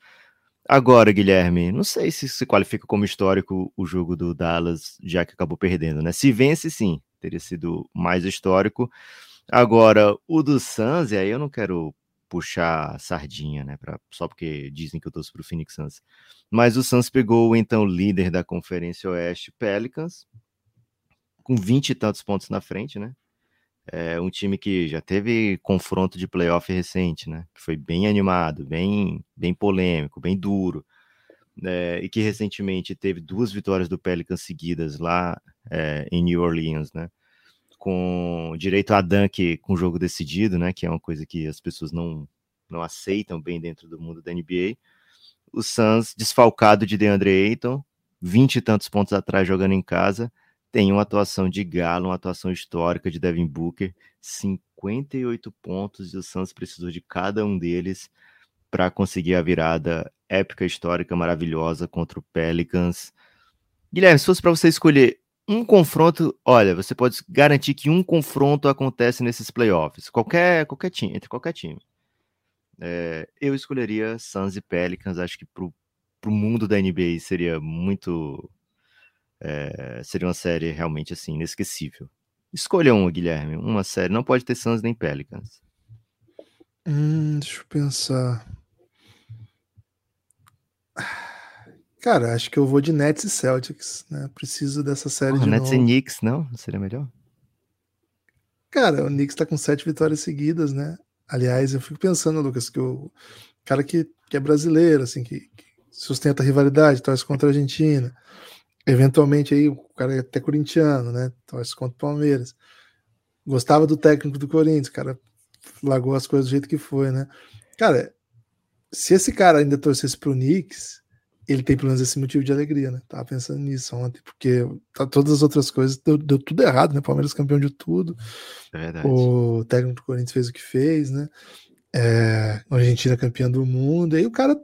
Agora, Guilherme, não sei se se qualifica como histórico o jogo do Dallas, já que acabou perdendo, né? Se vence, sim, teria sido mais histórico. Agora, o do Suns, e aí eu não quero puxar sardinha, né? Pra, só porque dizem que eu torço pro Phoenix Suns. Mas o Suns pegou o então líder da Conferência Oeste, Pelicans, com 20 e tantos pontos na frente, né? É um time que já teve confronto de playoff recente, né? Que foi bem animado, bem, bem polêmico, bem duro. É, e que recentemente teve duas vitórias do Pelicans seguidas lá é, em New Orleans, né? Com direito a dunk com jogo decidido, né? Que é uma coisa que as pessoas não, não aceitam bem dentro do mundo da NBA. O Suns, desfalcado de DeAndre Ayton, vinte e tantos pontos atrás jogando em casa, tem uma atuação de galo, uma atuação histórica de Devin Booker, 58 pontos e o Suns precisou de cada um deles para conseguir a virada épica, histórica, maravilhosa contra o Pelicans. Guilherme, se fosse para você escolher um confronto, olha, você pode garantir que um confronto acontece nesses playoffs, qualquer, qualquer time, entre qualquer time. É, eu escolheria Suns e Pelicans, acho que para o mundo da NBA seria muito é, seria uma série realmente assim, inesquecível. Escolha um, Guilherme. Uma série. Não pode ter Suns nem Pelicans.
Hum, deixa eu pensar. Cara, acho que eu vou de Nets e Celtics, né? Preciso dessa série oh, de
Nets
novo.
e Knicks, não? Seria melhor?
Cara, o Knicks tá com sete vitórias seguidas, né? Aliás, eu fico pensando, Lucas, que o cara que, que é brasileiro, assim, que, que sustenta a rivalidade, torce contra a Argentina, Eventualmente aí o cara é até corintiano, né? Torce contra o Palmeiras. Gostava do técnico do Corinthians, o cara largou as coisas do jeito que foi, né? Cara, se esse cara ainda torcesse pro Knicks, ele tem pelo menos esse motivo de alegria, né? Tava pensando nisso ontem, porque tá, todas as outras coisas deu, deu tudo errado, né? Palmeiras campeão de tudo.
É
o técnico do Corinthians fez o que fez, né? É, a Argentina campeã do mundo. E aí o cara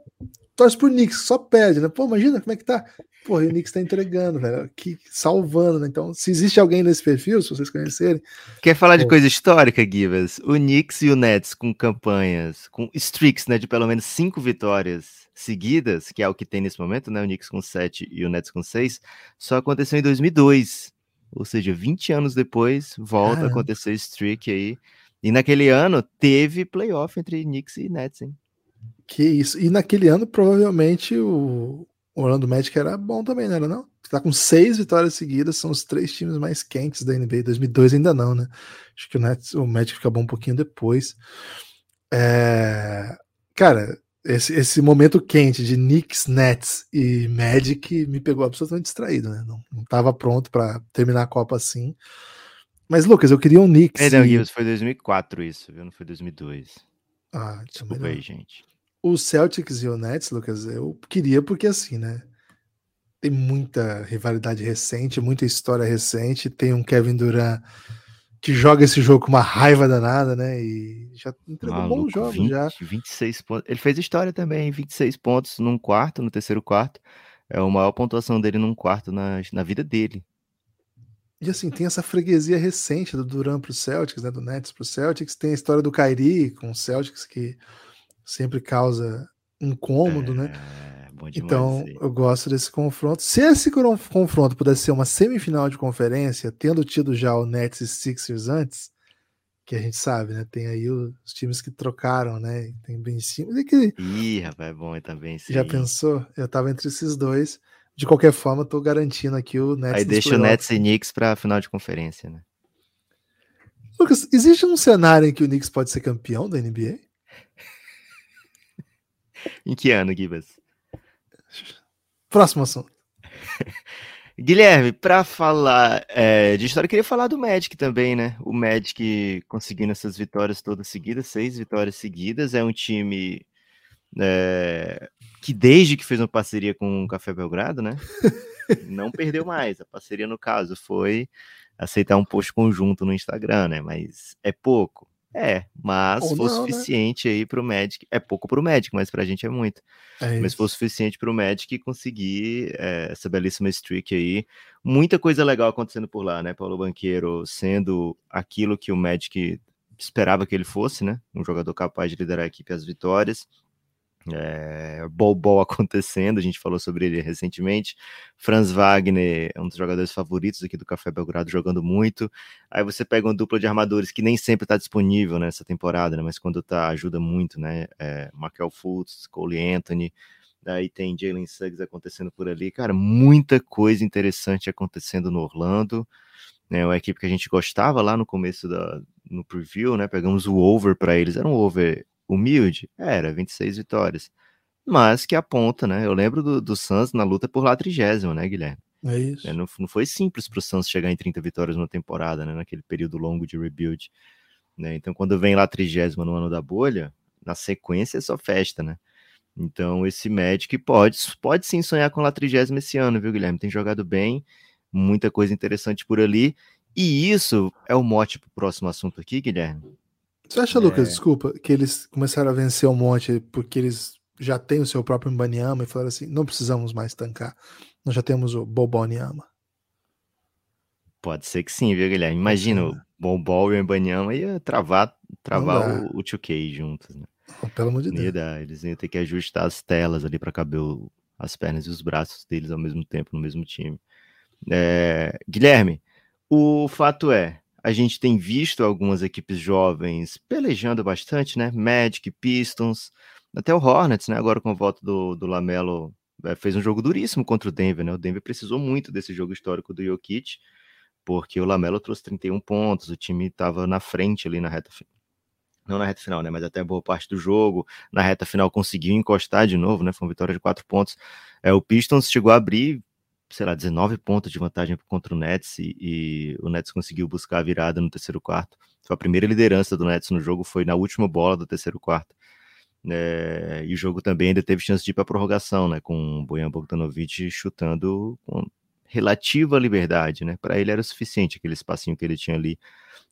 torce pro Knicks, só perde, né? Pô, imagina como é que tá. Porra, e o Knicks tá entregando, velho. Que, salvando, né? Então, se existe alguém nesse perfil, se vocês conhecerem.
Quer falar pô. de coisa histórica, Givas? O Knicks e o Nets com campanhas, com streaks, né? De pelo menos cinco vitórias seguidas, que é o que tem nesse momento, né? O Knicks com sete e o Nets com seis, só aconteceu em 2002. Ou seja, 20 anos depois, volta a acontecer streak aí. E naquele ano teve playoff entre Knicks e Nets, hein?
Que isso. E naquele ano, provavelmente, o, o Orlando Magic era bom também, não era não? Tá com seis vitórias seguidas, são os três times mais quentes da NBA. 2002 ainda não, né? Acho que o, Nets, o Magic fica bom um pouquinho depois. É... Cara, esse, esse momento quente de Knicks, Nets e Magic me pegou absolutamente distraído, né? Não, não tava pronto para terminar a Copa assim. Mas, Lucas, eu queria um Knicks.
Perdão, e... foi 2004 isso, viu? Não foi 2002.
Ah,
Desculpa aí, gente.
O Celtics e o Nets, Lucas, eu queria porque assim, né? Tem muita rivalidade recente, muita história recente. Tem um Kevin Durant que joga esse jogo com uma raiva danada, né? E já entregou Maluco, bons jogos 20, já.
26 pontos. Ele fez história também, 26 pontos num quarto, no terceiro quarto. É a maior pontuação dele num quarto na, na vida dele.
E assim, tem essa freguesia recente do Durant pro Celtics, né? Do Nets pro Celtics. Tem a história do Kyrie com o Celtics que sempre causa incômodo, né? Né? então, eu gosto desse confronto. Se esse confronto pudesse ser uma semifinal de conferência, tendo tido já o Nets e Sixers antes, que a gente sabe, né? Tem aí os times que trocaram, né? Tem bem cima. Que...
Ih, rapaz, é bom também.
Já pensou? Eu tava entre esses dois. De qualquer forma, tô garantindo aqui o Nets.
Aí deixa o Nets e Knicks pra final de conferência, né?
Lucas, existe um cenário em que o Knicks pode ser campeão da NBA?
em que ano, Gibas?
Próximo assunto.
Guilherme, para falar é, de história, eu queria falar do Magic também, né? O Magic conseguindo essas vitórias todas seguidas, seis vitórias seguidas. É um time é, que desde que fez uma parceria com o Café Belgrado, né? não perdeu mais. A parceria, no caso, foi aceitar um post conjunto no Instagram, né? Mas é pouco. É, mas Ou for não, né? suficiente né? aí pro Magic, é pouco pro Magic, mas pra gente é muito. É mas for suficiente pro Magic conseguir é, essa belíssima streak aí. Muita coisa legal acontecendo por lá, né? Paulo Banqueiro sendo aquilo que o Magic esperava que ele fosse, né? Um jogador capaz de liderar a equipe às vitórias. É, Bol acontecendo, a gente falou sobre ele recentemente. Franz Wagner é um dos jogadores favoritos aqui do Café Belgrado, jogando muito. Aí você pega uma dupla de armadores que nem sempre está disponível nessa temporada, né? mas quando tá, ajuda muito, né? É, Markel Fultz, Cole Anthony, Aí tem Jalen Suggs acontecendo por ali. Cara, muita coisa interessante acontecendo no Orlando. É uma equipe que a gente gostava lá no começo da, no preview, né? Pegamos o over para eles. Era um over humilde? Era, 26 vitórias. Mas que aponta, né? Eu lembro do, do Suns na luta por lá trigésima, né, Guilherme?
É isso. É,
não, não, foi simples para o Suns chegar em 30 vitórias numa temporada, né? Naquele período longo de rebuild. Né? Então, quando vem lá trigésima no ano da bolha, na sequência é só festa, né? Então, esse Magic pode, pode sim sonhar com a trigésima esse ano, viu, Guilherme? Tem jogado bem, muita coisa interessante por ali. E isso é o mote para o próximo assunto aqui, Guilherme.
Você acha, é... Lucas, desculpa, que eles começaram a vencer um monte porque eles já têm o seu próprio Mbanyama e falaram assim: não precisamos mais tancar, nós já temos o Boboniama?
Pode ser que sim, viu, Guilherme? Imagina, o Bobol e o Mbanyama ia travar, travar o, o 2K juntos, né?
Pelo amor de Deus.
Dar, eles iam ter que ajustar as telas ali para caber o, as pernas e os braços deles ao mesmo tempo no mesmo time. É, Guilherme, o fato é, a gente tem visto algumas equipes jovens pelejando bastante, né? Magic, Pistons, até o Hornets, né? Agora com a volta do, do Lamelo, é, fez um jogo duríssimo contra o Denver, né? O Denver precisou muito desse jogo histórico do Jokic, porque o Lamelo trouxe 31 pontos, o time estava na frente ali na reta final não na reta final, né, mas até boa parte do jogo. Na reta final conseguiu encostar de novo, né, foi uma vitória de quatro pontos. É, o Pistons chegou a abrir, sei lá, 19 pontos de vantagem contra o Nets e, e, o Nets conseguiu buscar a virada no terceiro quarto. Foi a primeira liderança do Nets no jogo, foi na última bola do terceiro quarto. É, e o jogo também ainda teve chance de ir para prorrogação, né, com o Bojan Bogdanovic chutando com relativa liberdade, né? Para ele era o suficiente aquele espacinho que ele tinha ali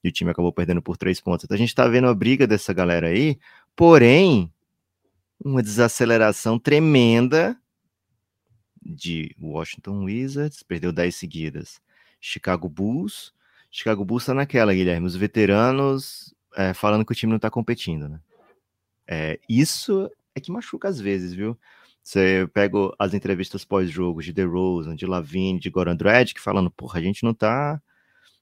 e o time acabou perdendo por três pontos. Então a gente está vendo a briga dessa galera aí, porém, uma desaceleração tremenda de Washington Wizards, perdeu 10 seguidas. Chicago Bulls, Chicago Bulls tá naquela, Guilherme, os veteranos é, falando que o time não tá competindo, né? É, isso é que machuca às vezes, viu? Você pega as entrevistas pós-jogo de DeRozan, de Lavine, de Goran Dragic, falando, porra, a gente não tá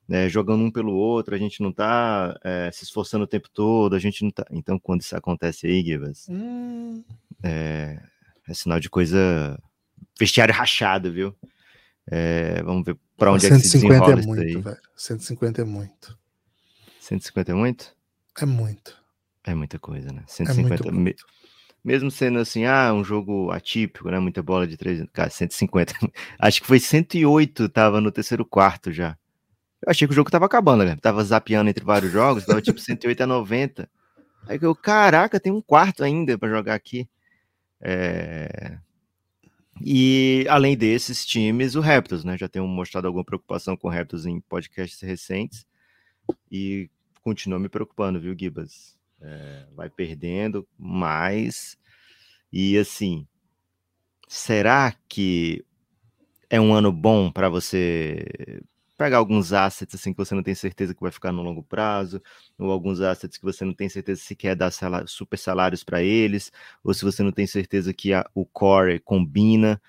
né, jogando um pelo outro, a gente não tá é, se esforçando o tempo todo, a gente não tá. Então, quando isso acontece aí, Givas, hum. é, é, sinal de coisa. Vestiário rachado, viu? É, vamos ver para onde é que se desenrola é muito, isso aí. Velho.
150 é muito.
150 é muito?
É muito.
É muita coisa, né? 150 é muito, muito. Mesmo sendo assim, ah, um jogo atípico, né? Muita bola de três. Cara, 150. Acho que foi 108, tava no terceiro quarto já. Eu achei que o jogo tava acabando, né? Tava zapeando entre vários jogos, tava tipo 108 a 90. Aí eu, caraca, tem um quarto ainda para jogar aqui. É... E além desses times, o Raptors, né? Já tenho mostrado alguma preocupação com o Raptors em podcasts recentes. E continua me preocupando, viu, Gibas? É, vai perdendo mais. E assim, será que é um ano bom para você pegar alguns assets assim que você não tem certeza que vai ficar no longo prazo, ou alguns assets que você não tem certeza se quer dar salário, super salários para eles, ou se você não tem certeza que a, o core combina,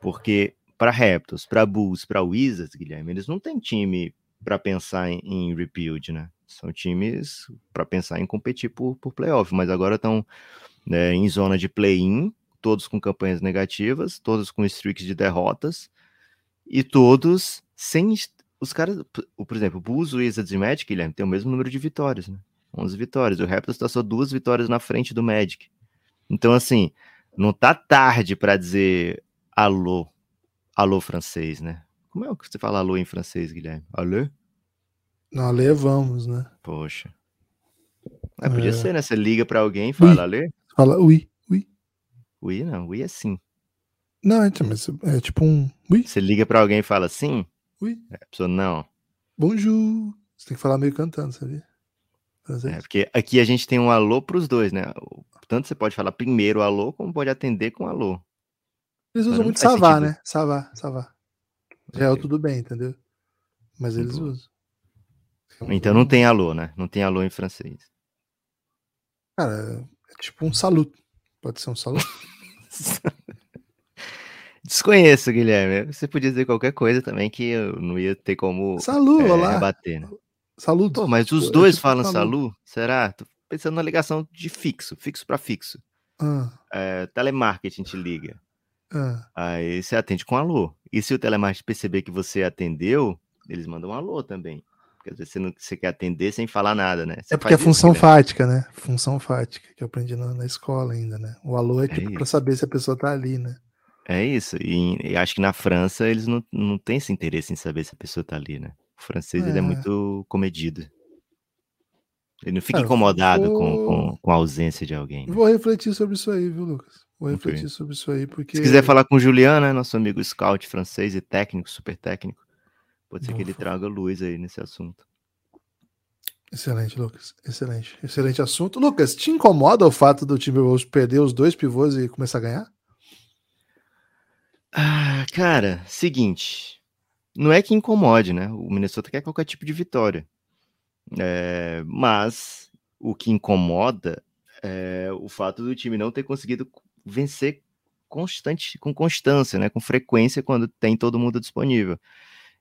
porque para Raptors, para Bulls, para Wizards, Guilherme, eles não têm time para pensar em, em, rebuild, né? São times para pensar em competir por, por playoff, mas agora estão né, em zona de play-in, todos com campanhas negativas, todos com streaks de derrotas e todos sem os caras, por exemplo, o Bulls, Wizards e Magic, Guilherme, tem o mesmo número de vitórias, né? 11 vitórias. O Raptors está só duas vitórias na frente do Magic. Então, assim, não tá tarde para dizer alô, alô francês, né? Como é que você fala alô em francês, Guilherme? Alô?
Não, alê vamos, né?
Poxa. É, podia é. ser, né? Você liga para alguém e fala alê?
Fala oui, oui.
Oui não, oui é sim.
Não, então, mas é tipo um oui.
Você liga para alguém e fala sim?
Ui.
É, a pessoa não.
Bonjour. Você tem que falar meio cantando, sabia?
É, porque aqui a gente tem um alô para os dois, né? Tanto você pode falar primeiro alô, como pode atender com alô.
Eles usam muito savá, né? Savá, savá. Já é o tudo bem, entendeu? Mas eles usam.
Então não tem alô, né? Não tem alô em francês.
Cara, é tipo um saluto. Pode ser um Salu?
Desconheço, Guilherme. Você podia dizer qualquer coisa também que eu não ia ter como
Salu, é, lá.
rebater, né?
Saludo.
Pô, mas os dois falam Salu. Será? Tô pensando na ligação de fixo, fixo para fixo. Ah. É, telemarketing te liga. Ah. Aí você atende com alô. E se o telemarketing perceber que você atendeu, eles mandam um alô também. Porque às vezes você, não, você quer atender sem falar nada, né? Você
é porque é função fática, né? Função fática, que eu aprendi na, na escola ainda, né? O alô é, é tipo para saber se a pessoa tá ali, né?
É isso. E, e, acho que na França eles não, não têm esse interesse em saber se a pessoa tá ali, né? O francês é. ele é muito comedido. Ele não fica é, incomodado vou... com, com, com, a ausência de alguém.
Né? Vou refletir sobre isso aí, viu, Lucas? Vou refletir okay. sobre isso aí, porque.
Se quiser falar com o Julian, né, nosso amigo scout francês e técnico, super técnico, pode ser que ele traga luz aí nesse assunto.
Excelente, Lucas. Excelente. Excelente assunto. Lucas, te incomoda o fato do time perder os dois pivôs e começar a ganhar?
Ah, cara, seguinte. Não é que incomode, né? O Minnesota quer qualquer tipo de vitória. É, mas o que incomoda é o fato do time não ter conseguido vencer constante, com constância, né? Com frequência quando tem todo mundo disponível.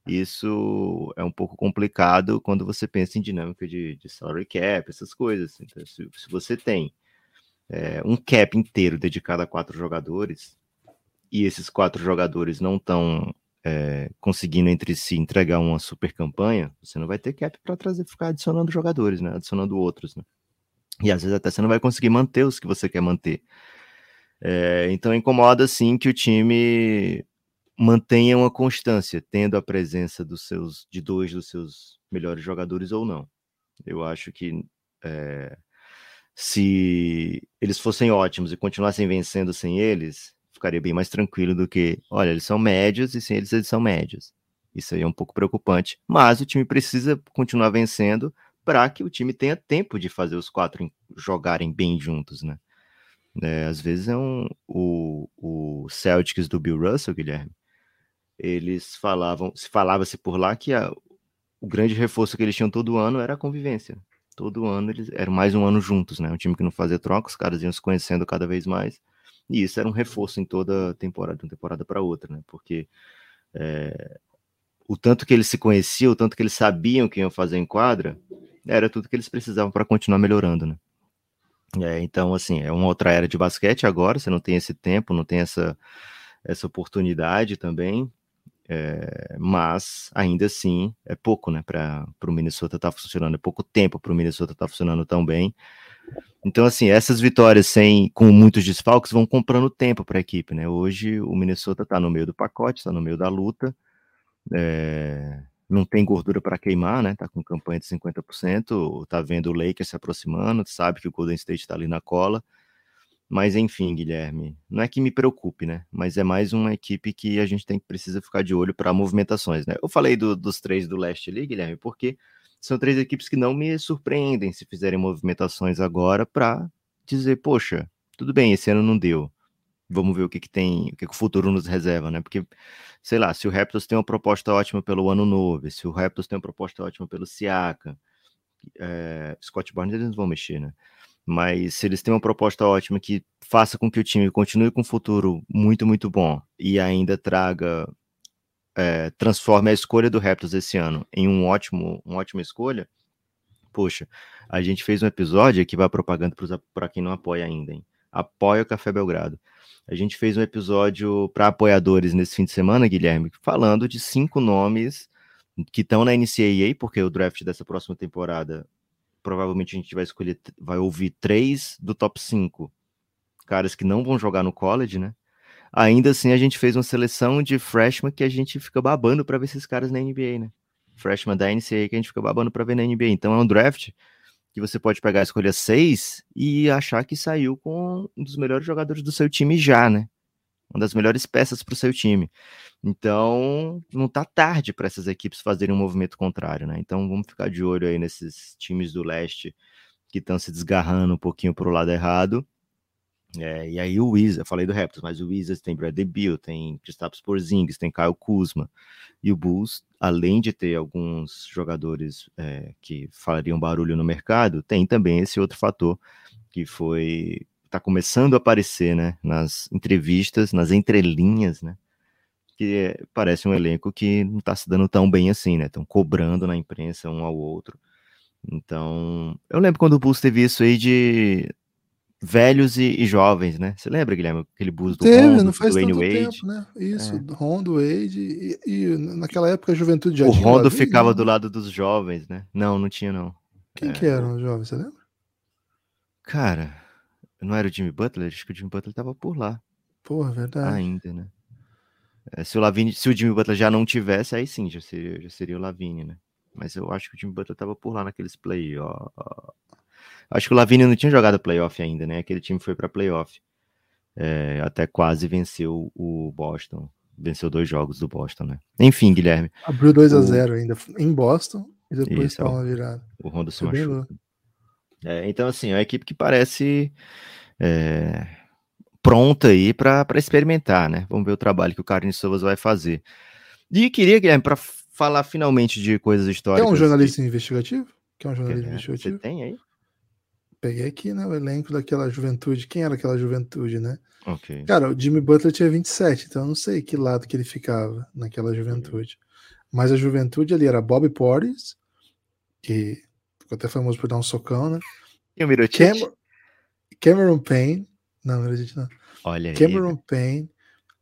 Isso é um pouco complicado quando você pensa em dinâmica de, de salary cap, essas coisas. Então, se, se você tem é, um cap inteiro dedicado a quatro jogadores, e esses quatro jogadores não estão é, conseguindo entre si entregar uma super campanha, você não vai ter cap para trazer, ficar adicionando jogadores, né? Adicionando outros, né? E às vezes até você não vai conseguir manter os que você quer manter. É, então incomoda sim que o time mantenha uma constância, tendo a presença dos seus de dois dos seus melhores jogadores ou não. Eu acho que é, se eles fossem ótimos e continuassem vencendo sem eles, ficaria bem mais tranquilo do que, olha, eles são médios e sem eles eles são médios. Isso aí é um pouco preocupante, mas o time precisa continuar vencendo para que o time tenha tempo de fazer os quatro jogarem bem juntos, né? É, às vezes é um o, o Celtics do Bill Russell, Guilherme. Eles falavam, se falava-se por lá que a, o grande reforço que eles tinham todo ano era a convivência. Todo ano eles eram mais um ano juntos, né? Um time que não fazia troca, os caras iam se conhecendo cada vez mais. E isso era um reforço em toda temporada, de uma temporada para outra, né? Porque é, o tanto que eles se conheciam, o tanto que eles sabiam que iam fazer em quadra, era tudo que eles precisavam para continuar melhorando, né? É, então, assim, é uma outra era de basquete agora, você não tem esse tempo, não tem essa, essa oportunidade também, é, mas ainda assim é pouco, né, para o Minnesota estar tá funcionando, é pouco tempo para o Minnesota estar tá funcionando tão bem. Então, assim, essas vitórias sem com muitos desfalques vão comprando tempo para a equipe, né? Hoje o Minnesota está no meio do pacote, está no meio da luta, é, não tem gordura para queimar, né? Tá com campanha de 50%, tá vendo o Lakers se aproximando, sabe que o Golden State está ali na cola. Mas enfim, Guilherme, não é que me preocupe, né? Mas é mais uma equipe que a gente tem que precisa ficar de olho para movimentações, né? Eu falei do, dos três do leste ali, Guilherme, porque são três equipes que não me surpreendem se fizerem movimentações agora para dizer, poxa, tudo bem, esse ano não deu. Vamos ver o que, que tem, o que, que o futuro nos reserva, né? Porque, sei lá, se o Raptors tem uma proposta ótima pelo ano novo, se o Raptors tem uma proposta ótima pelo Siaka, é, Scott Barnes eles não vão mexer, né? Mas se eles têm uma proposta ótima que faça com que o time continue com um futuro muito, muito bom e ainda traga é, transforme a escolha do Raptors esse ano em um ótimo, uma ótima escolha, poxa, a gente fez um episódio que vai propaganda para quem não apoia ainda, hein? Apoia o Café Belgrado. A gente fez um episódio para apoiadores nesse fim de semana, Guilherme, falando de cinco nomes que estão na NCAA, porque o draft dessa próxima temporada provavelmente a gente vai escolher, vai ouvir três do top 5 caras que não vão jogar no college, né? Ainda assim a gente fez uma seleção de freshman que a gente fica babando para ver esses caras na NBA, né? Freshman da NCAA que a gente fica babando para ver na NBA. Então é um draft que você pode pegar a escolha 6 e achar que saiu com um dos melhores jogadores do seu time já, né? Uma das melhores peças para o seu time. Então, não tá tarde para essas equipes fazerem um movimento contrário, né? Então, vamos ficar de olho aí nesses times do leste que estão se desgarrando um pouquinho para o lado errado é, e aí o Wizards, falei do Raptors, mas o Wizards tem Bradley Beal, tem Kristaps Porzingis, tem Kyle Kuzma. E o Bulls, além de ter alguns jogadores é, que fariam barulho no mercado, tem também esse outro fator que foi tá começando a aparecer, né, nas entrevistas, nas entrelinhas, né, que parece um elenco que não está se dando tão bem assim, né, estão cobrando na imprensa um ao outro. Então, eu lembro quando o Bulls teve isso aí de velhos e, e, jovens, né? Você lembra, Guilherme, aquele bus do
Teve, Rondo, não faz do tanto Wade? tempo, né? Isso, é. do Rondo, Wade, e, e, naquela época a juventude já
O Rondo ficava né? do lado dos jovens, né? Não, não tinha não.
Quem é. que eram os jovens, você lembra?
Cara, não era o Jimmy Butler? Acho que o Jimmy Butler tava por lá.
Porra, verdade.
Ainda, né? É, se o Lavine, se o Jimmy Butler já não tivesse, aí sim, já seria, já seria o Lavine, né? Mas eu acho que o Jimmy Butler tava por lá naqueles play, ó. Acho que o Lavine não tinha jogado playoff ainda, né? Aquele time foi para playoff. É, até quase venceu o Boston. Venceu dois jogos do Boston, né? Enfim, Guilherme.
Abriu 2 a 0 ainda em Boston e depois tá uma virada.
O Rondo se machucou. É, então, assim, é uma equipe que parece é, pronta aí para experimentar, né? Vamos ver o trabalho que o Carlos Sovas vai fazer. E queria, Guilherme, para falar finalmente de coisas históricas.
Quer um jornalista que... investigativo? Quer um jornalista
é,
investigativo?
Você tem aí?
Peguei aqui, né, o elenco daquela juventude. Quem era aquela juventude, né? Cara, o Jimmy Butler tinha 27, então eu não sei que lado que ele ficava naquela juventude. Mas a juventude ali era Bob Portis, que ficou até famoso por dar um socão, né?
E o Mirotic?
Cam Cameron Payne. Não, Mirotic não.
Olha
Cameron aí. Payne.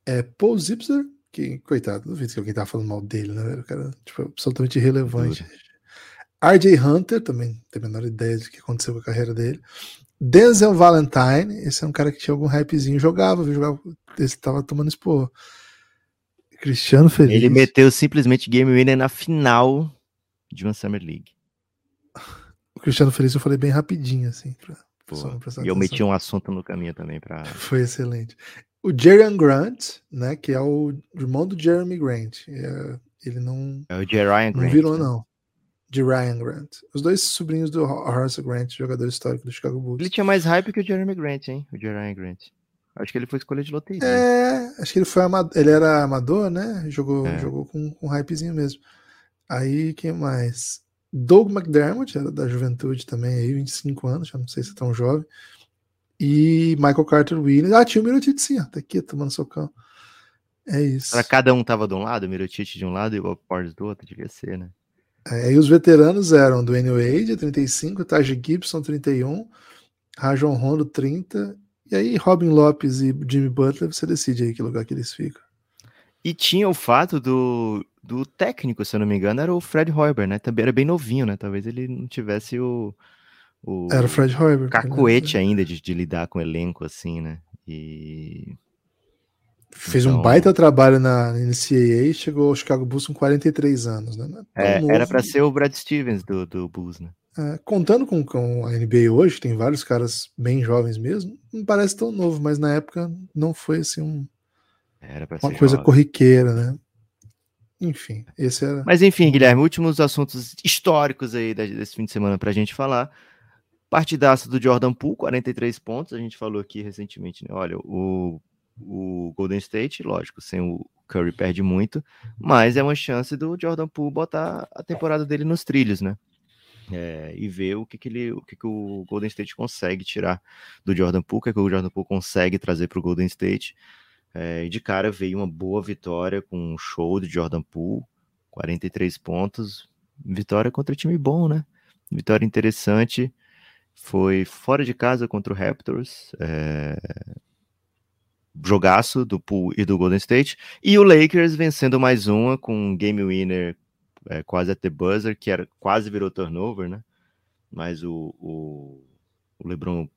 É, Paul Zipser, que, coitado, não vi que alguém tava falando mal dele, né? O cara, tipo, absolutamente irrelevante. Dura. RJ Hunter, também tem a menor ideia do que aconteceu com a carreira dele. Denzel Valentine, esse é um cara que tinha algum hypezinho, jogava, jogava, esse tava tomando expor. Cristiano Feliz.
Ele meteu simplesmente game winner na final de uma Summer League.
O Cristiano Feliz eu falei bem rapidinho, assim. Pra,
Pô, e eu meti um assunto no caminho também para.
Foi excelente. O Jerry Grant, né, que é o irmão do Jeremy Grant. É, ele não.
É o Jerry Grant.
Não virou, né? não de Ryan Grant. Os dois sobrinhos do Horace Grant, jogador histórico do Chicago Bulls.
Ele tinha mais hype que o Jeremy Grant, hein? O Jeremy Grant. Acho que ele foi escolha de loteria.
É, acho que ele foi amador, ele era amador, né? Jogou, é. jogou com, com hypezinho mesmo. Aí, quem mais? Doug McDermott, era da juventude também, aí, 25 anos, já não sei se é tão jovem. E Michael Carter Williams. Ah, tinha o Mirotic sim, ó, tá aqui tomando socão. É isso.
Pra cada um tava de um lado, o Mirotic de um lado e o Portes do outro, devia ser, né?
É, e os veteranos eram Dwayne Wade, 35, Taj Gibson, 31, Rajon Rondo, 30, e aí Robin Lopes e Jimmy Butler, você decide aí que lugar que eles ficam.
E tinha o fato do, do técnico, se eu não me engano, era o Fred Hoiber, né? Também era bem novinho, né? Talvez ele não tivesse o. o
era o Fred Hoiber.
Cacoete ainda de, de lidar com o elenco, assim, né? E
Fez então, um baita trabalho na NCAA e chegou ao Chicago Bulls com 43 anos, né?
É, era para ser o Brad Stevens do, do Bulls, né?
É, contando com, com a NBA hoje, tem vários caras bem jovens mesmo, não parece tão novo, mas na época não foi assim um, uma coisa jovem. corriqueira, né? Enfim, esse era.
Mas enfim, Guilherme, últimos assuntos históricos aí desse fim de semana para a gente falar. Partidaça do Jordan Poole, 43 pontos. A gente falou aqui recentemente, né? Olha, o o Golden State, lógico, sem o Curry perde muito, mas é uma chance do Jordan Poole botar a temporada dele nos trilhos, né? É, e ver o que, que ele, o que, que o Golden State consegue tirar do Jordan Poole, o que, que o Jordan Poole consegue trazer para o Golden State. É, de cara veio uma boa vitória com um show de Jordan Poole, 43 pontos, vitória contra time bom, né? Vitória interessante. Foi fora de casa contra o Raptors. É, jogaço do Pool e do Golden State. E o Lakers vencendo mais uma com um game winner é, quase até buzzer, que era, quase virou turnover, né? Mas o, o, o LeBron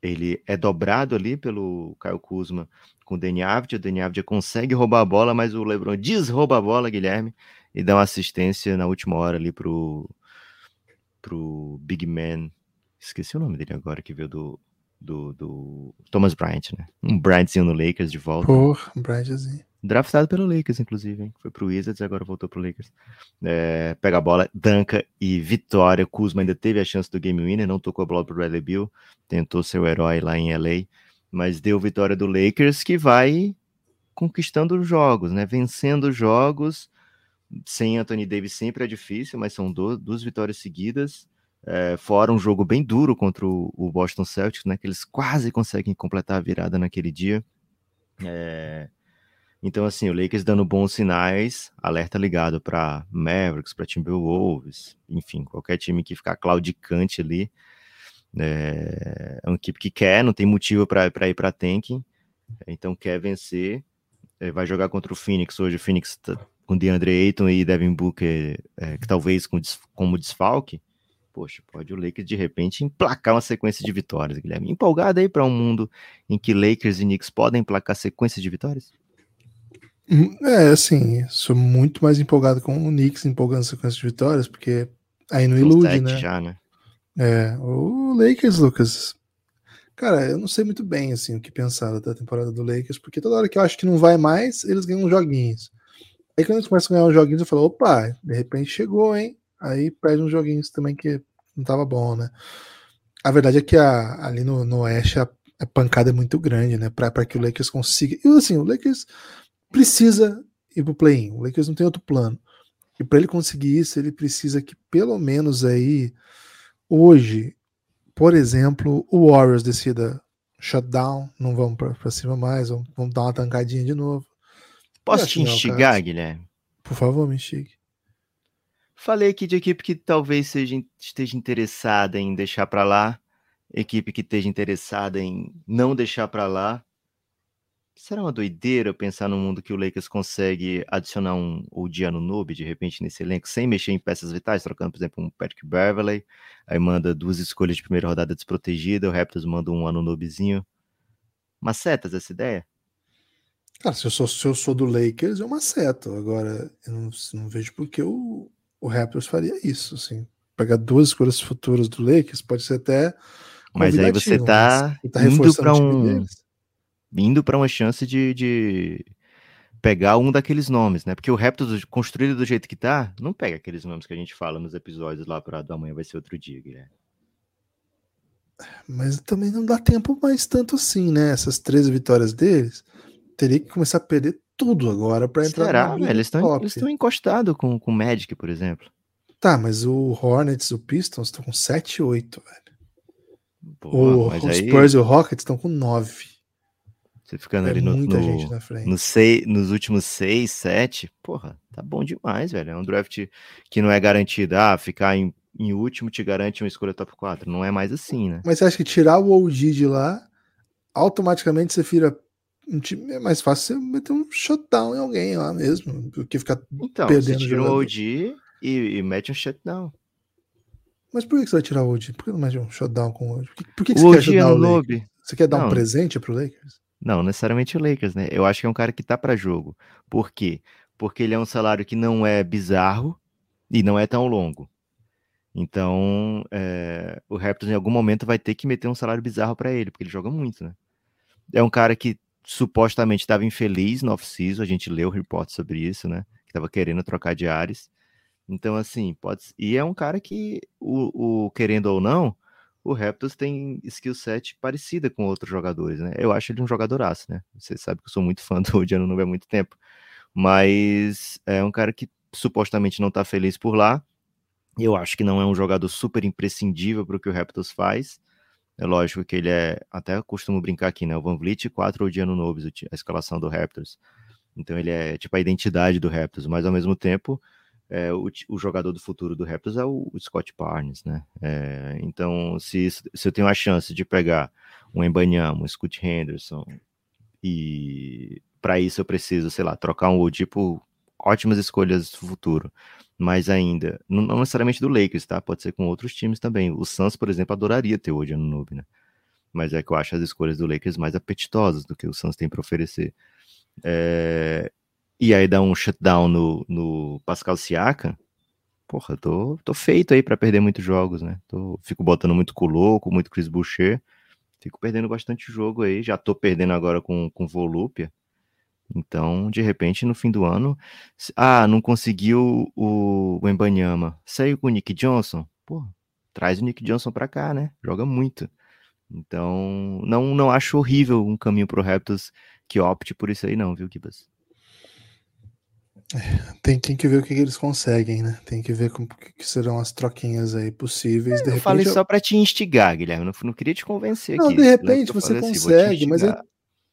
ele é dobrado ali pelo Caio Kuzma com o Deni Avdia. O Deni Avdia consegue roubar a bola, mas o LeBron desrouba a bola, Guilherme, e dá uma assistência na última hora ali pro, pro Big Man. Esqueci o nome dele agora, que veio do, do, do Thomas Bryant, né? Um Bryantzinho no Lakers de volta.
Porra, um Bryantzinho.
Draftado pelo Lakers, inclusive, hein? Foi pro Wizards e agora voltou pro Lakers. É, pega a bola, danca e vitória. Kuzma ainda teve a chance do game winner, não tocou a bola pro Bradley Bill, tentou ser o herói lá em LA, mas deu vitória do Lakers que vai conquistando os jogos, né? Vencendo os jogos. Sem Anthony Davis sempre é difícil, mas são duas, duas vitórias seguidas É, fora um jogo bem duro contra o, o, Boston Celtics, né? Que eles quase conseguem completar a virada naquele dia. É, então, assim, o Lakers dando bons sinais, alerta ligado para Mavericks, para Timberwolves, enfim, qualquer time que ficar claudicante ali. É, é uma equipe que quer, não tem motivo para ir para tanking, então quer vencer. É, vai jogar contra o Phoenix hoje. O Phoenix tá com DeAndre Ayton e Devin Booker, é, que talvez com, como desfalque. Poxa, pode o Lakers de repente emplacar uma sequência de vitórias, Guilherme. Empolgado aí para um mundo em que Lakers e Knicks podem emplacar sequência de vitórias?
Hum, é, assim, sou muito mais empolgado com o Knicks empolgando sequência de vitórias, porque aí não ilude, né?
Já, né?
É, o Lakers, Lucas. Cara, eu não sei muito bem assim o que pensar da temporada do Lakers, porque toda hora que eu acho que não vai mais, eles ganham joguinhos. Aí quando eles começam a ganhar uns joguinhos, eu falo, opa, de repente chegou, hein? Aí perde uns joguinhos também que não tava bom, né? A verdade é que a, ali no, no Oeste a, a pancada é muito grande, né? Para que o Lakers consiga. E assim, o Lakers precisa ir pro play-in. O Lakers não tem outro plano. E para ele conseguir isso, ele precisa que pelo menos aí hoje, por exemplo, o Warriors decida shutdown, não vamos para cima mais, vamos, vamos, dar uma tancadinha de novo.
Posso te instigar, Guilherme?
Por favor, me instigue.
Falei aqui de equipe que talvez seja, esteja interessada em deixar para lá, equipe que esteja interessada em não deixar para lá, Será uma doideira pensar no mundo que o Lakers consegue adicionar um Odiano Noob de repente nesse elenco, sem mexer em peças vitais, trocando, por exemplo, um Patrick Beverley, aí manda duas escolhas de primeira rodada desprotegida, o Raptors manda um ano noobzinho. Macetas essa ideia?
Cara, se eu sou, se eu sou do Lakers, eu maceto. Agora, eu não, não vejo por que o, o Raptors faria isso, assim. Pegar duas escolhas futuras do Lakers pode ser até.
Mas aí você tá, tá indo para um indo para uma chance de, de, pegar um daqueles nomes, né? Porque o Raptors construído do jeito que tá, não pega aqueles nomes que a gente fala nos episódios lá para do amanhã vai ser outro dia, Guilherme.
Mas também não dá tempo mais tanto assim, né? Essas 13 vitórias deles, teria que começar a perder tudo agora para entrar
Será, velho? Eles estão encostados com, com o Magic, por exemplo.
Tá, mas o Hornets, o Pistons estão com 7 e 8, velho. Pô, o, os aí... Spurs e o Rockets estão com 9.
Você ficando é ali no, no, no seis, nos últimos seis, sete, porra, tá bom demais, velho. É um draft que não é garantido. Ah, ficar em, em último te garante uma escolha top 4. Não é mais assim, né?
Mas você acha que tirar o OG de lá, automaticamente você vira um time. É mais fácil você meter um shutdown em alguém lá mesmo, do que ficar
então, perdendo. Você tira o OG e, e mete um shutdown.
Mas por que você vai tirar o OG? Por que não mete um shutdown com o OG? Por que, por que, que você quer ajudar é o Lakers? Você quer dar não. um presente pro Lakers?
Não, necessariamente o Lakers, né? Eu acho que é um cara que tá para jogo. Por quê? Porque ele é um salário que não é bizarro e não é tão longo. Então, é, o Raptors em algum momento vai ter que meter um salário bizarro para ele, porque ele joga muito, né? É um cara que supostamente estava infeliz no off-season, a gente leu o report sobre isso, né? Que estava querendo trocar de ares. Então, assim, pode. E é um cara que, o, o querendo ou não, o Raptors tem skill set parecida com outros jogadores, né? Eu acho ele um jogadoraço, né? Você sabe que eu sou muito fã do Odiano Nube há muito tempo, mas é um cara que supostamente não tá feliz por lá. Eu acho que não é um jogador super imprescindível para o que o Raptors faz. É lógico que ele é, até costumo brincar aqui, né? O Van Vliet 4 Odiano Nobis, a escalação do Raptors. Então ele é tipo a identidade do Raptors, mas ao mesmo tempo é, o, o, jogador do futuro do Raptors é o, o Scott Barnes, né? É, então, se, se eu tenho a chance de pegar um Embanyama, um Scott Henderson, e para isso eu preciso, sei lá, trocar um OG por ótimas escolhas do futuro, mas ainda, não, necessariamente do Lakers, tá? Pode ser com outros times também. O Suns, por exemplo, adoraria ter no Noob, né? Mas é que eu acho as escolhas do Lakers mais apetitosas do que o Suns tem para oferecer. É, e aí dá um shutdown no, no Pascal Siakam, porra, tô, tô feito aí para perder muitos jogos, né? Tô, fico botando muito Coloco, muito Chris Boucher, fico perdendo bastante jogo aí, já tô perdendo agora com, com Volúpia. Então, de repente, no fim do ano, ah, não conseguiu o, o Embanyama, saiu com o Nick Johnson, pô, traz o Nick Johnson para cá, né? Joga muito. Então, não, não acho horrível um caminho pro Raptors que opte por isso aí não, viu, Kibas?
É, tem, tem, que ver o que, que, eles conseguem, né? Tem que ver como que serão as troquinhas aí possíveis.
De eu repente, falei só para te instigar, Guilherme. Não, não queria te convencer
não,
aqui.
De repente você assim, consegue, mas é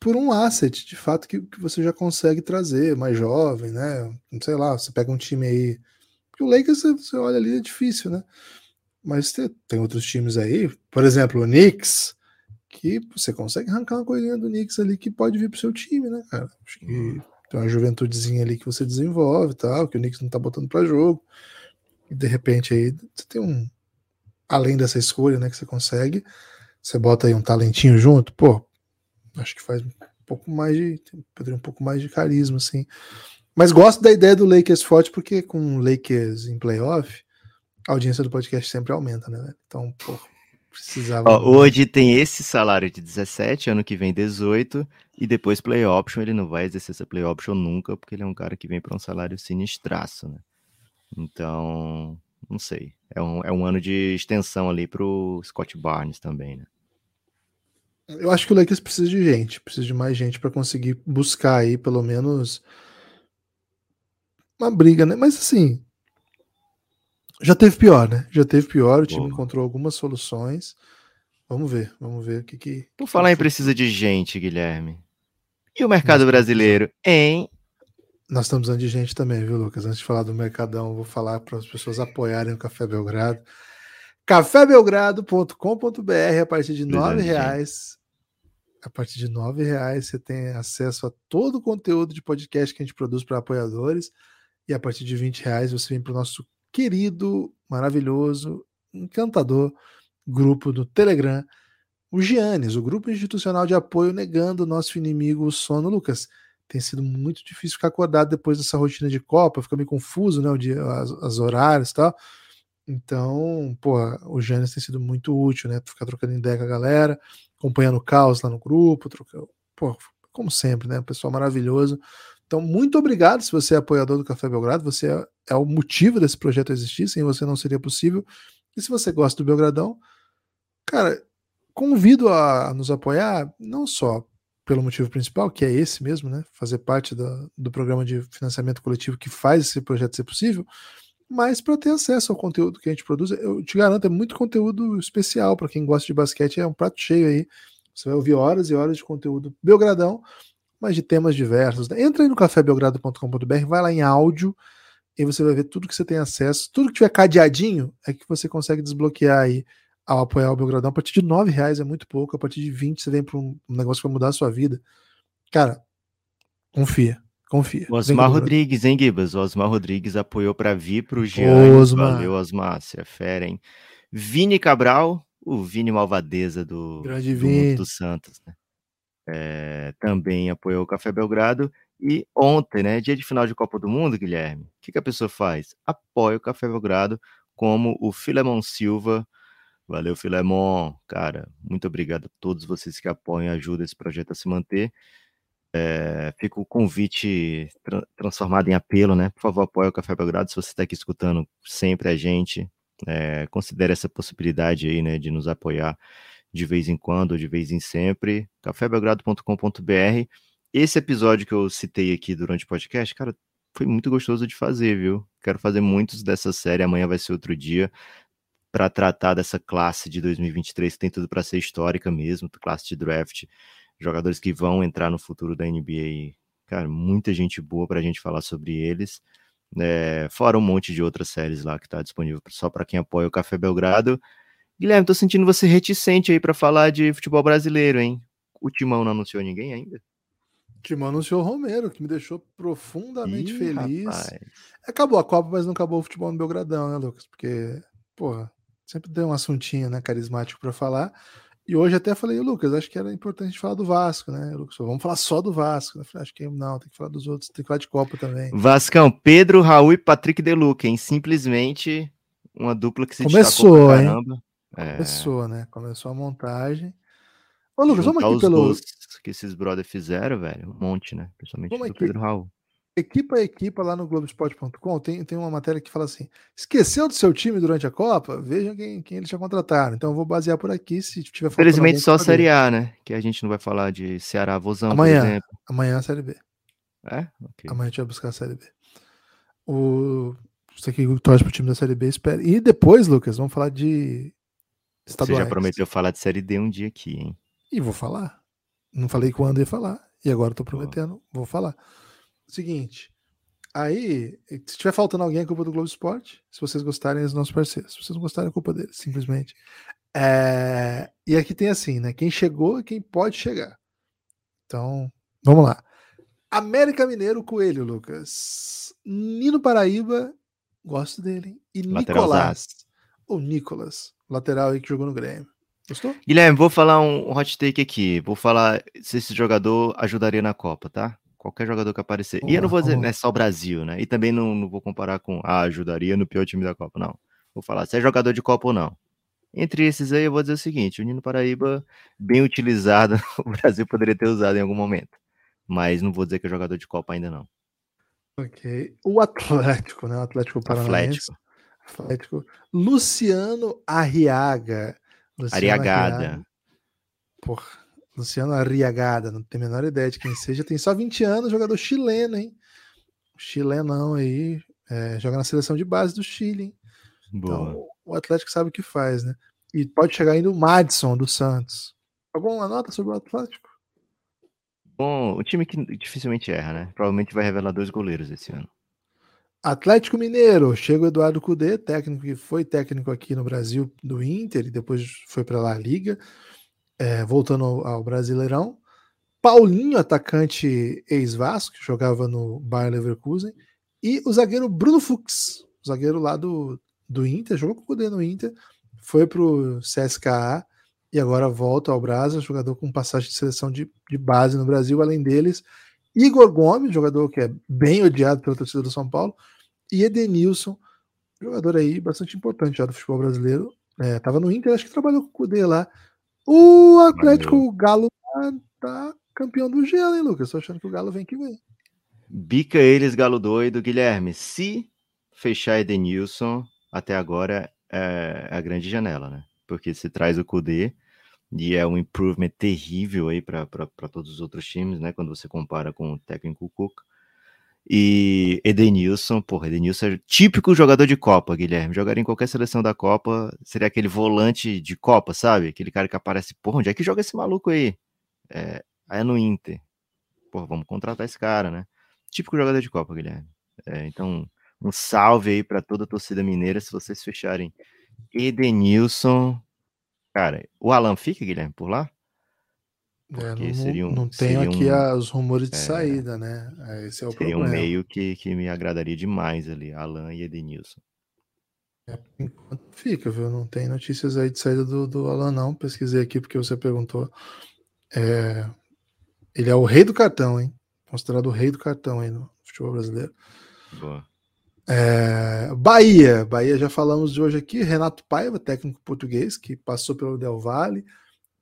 por um asset, de fato, que, que você já consegue trazer, mais jovem, né? Sei lá, você pega um time aí. Porque o Lakers, você, você olha ali, é difícil, né? Mas tem, tem outros times aí, por exemplo, o Knicks, que você consegue arrancar uma coisinha do Knicks ali que pode vir pro seu time, né, cara? Acho que uhum. tem uma juventudezinha ali que você desenvolve e tal, que o Knicks não tá botando para jogo. E de repente aí você tem um. Além dessa escolha, né, que você consegue, você bota aí um talentinho junto, pô, acho que faz um pouco mais de. Poderia um pouco mais de carisma, assim. Mas gosto da ideia do Lakers forte, porque com Lakers em playoff, a audiência do podcast sempre aumenta, né? Então, pô, Precisava.
Ó, hoje tem esse salário de 17, ano que vem 18, e depois play option. Ele não vai exercer essa play option nunca, porque ele é um cara que vem para um salário sinistraço, né? Então, não sei. É um, é um ano de extensão ali para o Scott Barnes também, né?
Eu acho que o Lakers precisa de gente, precisa de mais gente para conseguir buscar aí pelo menos uma briga, né? Mas assim, já teve pior, né? Já teve pior, o time Boa. encontrou algumas soluções. Vamos ver, vamos ver o que que.
Por falar em precisa de gente, Guilherme. E o mercado brasileiro, hein?
Nós estamos precisando de gente também, viu, Lucas? Antes de falar do Mercadão, vou falar para as pessoas apoiarem o Café Belgrado. cafébelgrado.com.br a partir de nove reais. A partir de nove reais você tem acesso a todo o conteúdo de podcast que a gente produz para apoiadores. E a partir de 20 reais você vem para o nosso querido, maravilhoso, encantador grupo do Telegram, o Giannis, o grupo institucional de apoio negando o nosso inimigo o sono. Lucas, tem sido muito difícil ficar acordado depois dessa rotina de Copa, fica meio confuso, né, o dia, as, as horários e tal. Então, pô, o Giannis tem sido muito útil, né, ficar trocando ideia com a galera, acompanhando o caos lá no grupo, trocando, pô, como sempre, né, pessoal maravilhoso. Então, muito obrigado se você é apoiador do Café Belgrado, você é, é, o motivo desse projeto existir, sem você não seria possível. E se você gosta do Belgradão, cara, convido a nos apoiar, não só pelo motivo principal, que é esse mesmo, né? Fazer parte do, do programa de financiamento coletivo que faz esse projeto ser possível, mas para ter acesso ao conteúdo que a gente produz. Eu te garanto, é muito conteúdo especial para quem gosta de basquete, é um prato cheio aí. Você vai ouvir horas e horas de conteúdo Belgradão mas de temas diversos. Entra aí no cafébelgrado.com.br, vai lá em áudio e você vai ver tudo que você tem acesso. Tudo que tiver cadeadinho é que você consegue desbloquear aí ao apoiar o Belgradão. A partir de R$ reais é muito pouco, a partir de 20 você vem para um negócio que vai mudar a sua vida. Cara, confia. Confia.
O Osmar Rodrigues, hein, Gibas? O Osmar Rodrigues apoiou para vir para o. Valeu, Osmar. Você é fera, hein? Vini Cabral, o Vini Malvadeza do,
Grande do Vini.
do Santos, né? é, também apoiou o Café Belgrado. E ontem, né, dia de final de Copa do Mundo, Guilherme, o que, que a pessoa faz? Apoia o Café Belgrado, como o Filemon Silva. Valeu, Filemon. Cara, muito obrigado a todos vocês que apoiam e ajudam esse projeto a se manter. É, fica o convite tra transformado em apelo, né? Por favor, apoie o Café Belgrado. Se você está aqui escutando sempre a gente, é, considere essa possibilidade aí, né, de nos apoiar de vez em quando, de vez em sempre, cafébelgrado.com.br. Esse episódio que eu citei aqui durante o podcast, cara, foi muito gostoso de fazer, viu? Quero fazer muitos dessa série, amanhã vai ser outro dia, para tratar dessa classe de 2023, que tem tudo para ser histórica mesmo, classe de draft, jogadores que vão entrar no futuro da NBA. Cara, muita gente boa para a gente falar sobre eles. É, fora um monte de outras séries lá que está disponível só para quem apoia o Café Belgrado. Guilherme, tô sentindo você reticente aí para falar de futebol brasileiro, hein? O Timão não anunciou ninguém ainda?
O Timão anunciou o Romero, que me deixou profundamente Ih, feliz. Rapaz. Acabou a Copa, mas não acabou o futebol no Belgradão, né, Lucas? Porque, porra, sempre tem um assuntinho, né, carismático para falar. E hoje até falei, Lucas, acho que era importante falar do Vasco, né? Lucas, vamos falar só do Vasco. Eu falei, acho que não, tem que falar dos outros, tem que falar de Copa também.
Vascão, Pedro, Raul e Patrick Deluca, hein? Simplesmente uma dupla que se
Começou, hein? caramba. Começou, é... né? Começou a montagem.
Ô, Lucas, vamos aqui pelo. que esses brothers fizeram, velho. Um monte, né? Principalmente vamos do aqui. Pedro Raul.
Equipa a equipa lá no Globoesporte.com tem, tem uma matéria que fala assim: esqueceu do seu time durante a Copa? Vejam quem, quem eles já contrataram. Então eu vou basear por aqui se tiver
Felizmente só a Série A, né? Que a gente não vai falar de Ceará Vozão,
amanhã, Amanhã a Série B.
É?
Okay. Amanhã a gente vai buscar a Série B. O, você que torce pro time da Série B, espera. E depois, Lucas, vamos falar de
estaduais. Você já prometeu falar de Série D um dia aqui, hein?
E vou falar. Não falei quando ia falar. E agora tô prometendo, vou falar. Seguinte, aí, se tiver faltando alguém, é culpa do Globo Esporte. Se vocês gostarem, é os nossos parceiros. Se vocês não gostarem, é culpa deles, simplesmente. É... E aqui tem assim, né? Quem chegou e quem pode chegar. Então, vamos lá. América Mineiro Coelho, Lucas. Nino Paraíba, gosto dele. E Nicolás. Ou Nicolas, lateral aí que jogou no Grêmio. Gostou?
Guilherme, vou falar um hot take aqui. Vou falar se esse jogador ajudaria na Copa, tá? Qualquer jogador que aparecer. e eu não vou dizer né, só o Brasil, né? E também não, não vou comparar com ah, ajudaria no pior time da Copa, não. Vou falar se é jogador de Copa ou não. Entre esses aí, eu vou dizer o seguinte: o Nino Paraíba, bem utilizado, o Brasil poderia ter usado em algum momento. Mas não vou dizer que é jogador de Copa ainda não.
Ok. O Atlético, né? O Atlético Paranaense. Atlético. Atlético. Luciano Arriaga.
Luciano Ariagada. Arriaga.
Porra, Luciano Arriagada, não tem a menor ideia de quem seja. Tem só 20 anos, jogador chileno, hein? Chilenão aí, é, joga na seleção de base do Chile, hein? Boa. Então, o Atlético sabe o que faz, né? E pode chegar ainda o Madison do Santos. Alguma nota sobre o Atlético?
Bom, o time que dificilmente erra, né? Provavelmente vai revelar dois goleiros esse ano.
Atlético Mineiro, chega o Eduardo Cudê, técnico que foi técnico aqui no Brasil do Inter e depois foi para lá a Liga, é, voltando ao, Brasileirão. Paulinho, atacante ex-Vasco, que jogava no Bayer Leverkusen, e o zagueiro Bruno Fux, zagueiro lá do, do Inter, jogou com o Cudê no Inter, foi para o CSKA e agora volta ao Brasa, jogador com passagem de seleção de, de base no Brasil, além deles, Igor Gomes, jogador que é bem odiado pela torcida do São Paulo, e Edenilson, jogador aí bastante importante já do futebol brasileiro. É, tava no Inter, acho que trabalhou com o Cudê lá. O Atlético Valeu. Galo tá, tá, campeão do gelo, hein, Lucas? Tô achando que o Galo vem que vem.
Bica eles, Galo doido, Guilherme. Se fechar Edenilson, até agora é a grande janela, né? Porque se traz o Cudê e é um improvement terrível aí para todos os outros times, né? Quando você compara com o técnico Cook. E Edenilson, porra, Edenilson é típico jogador de Copa, Guilherme. Jogaria em qualquer seleção da Copa, seria aquele volante de Copa, sabe? Aquele cara que aparece, porra, onde é que joga esse maluco aí? É, é no Inter. Porra, vamos contratar esse cara, né? Típico jogador de Copa, Guilherme. É, então, um salve aí para toda a torcida mineira se vocês fecharem Edenilson. Cara, o Alan fica, Guilherme, por lá?
É, não, seria um, não tenho aqui um, os rumores de é, saída, né? É, esse é o
seria
problema.
um meio que, que me agradaria demais ali, Alan e Edenilson.
É, enquanto fica, viu? Não tem notícias aí de saída do, do Alan, não. Pesquisei aqui porque você perguntou. É, ele é o rei do cartão, hein? Considerado o rei do cartão aí no futebol brasileiro. Boa. É, Bahia, Bahia já falamos de hoje aqui, Renato Paiva, técnico português, que passou pelo Del Valle,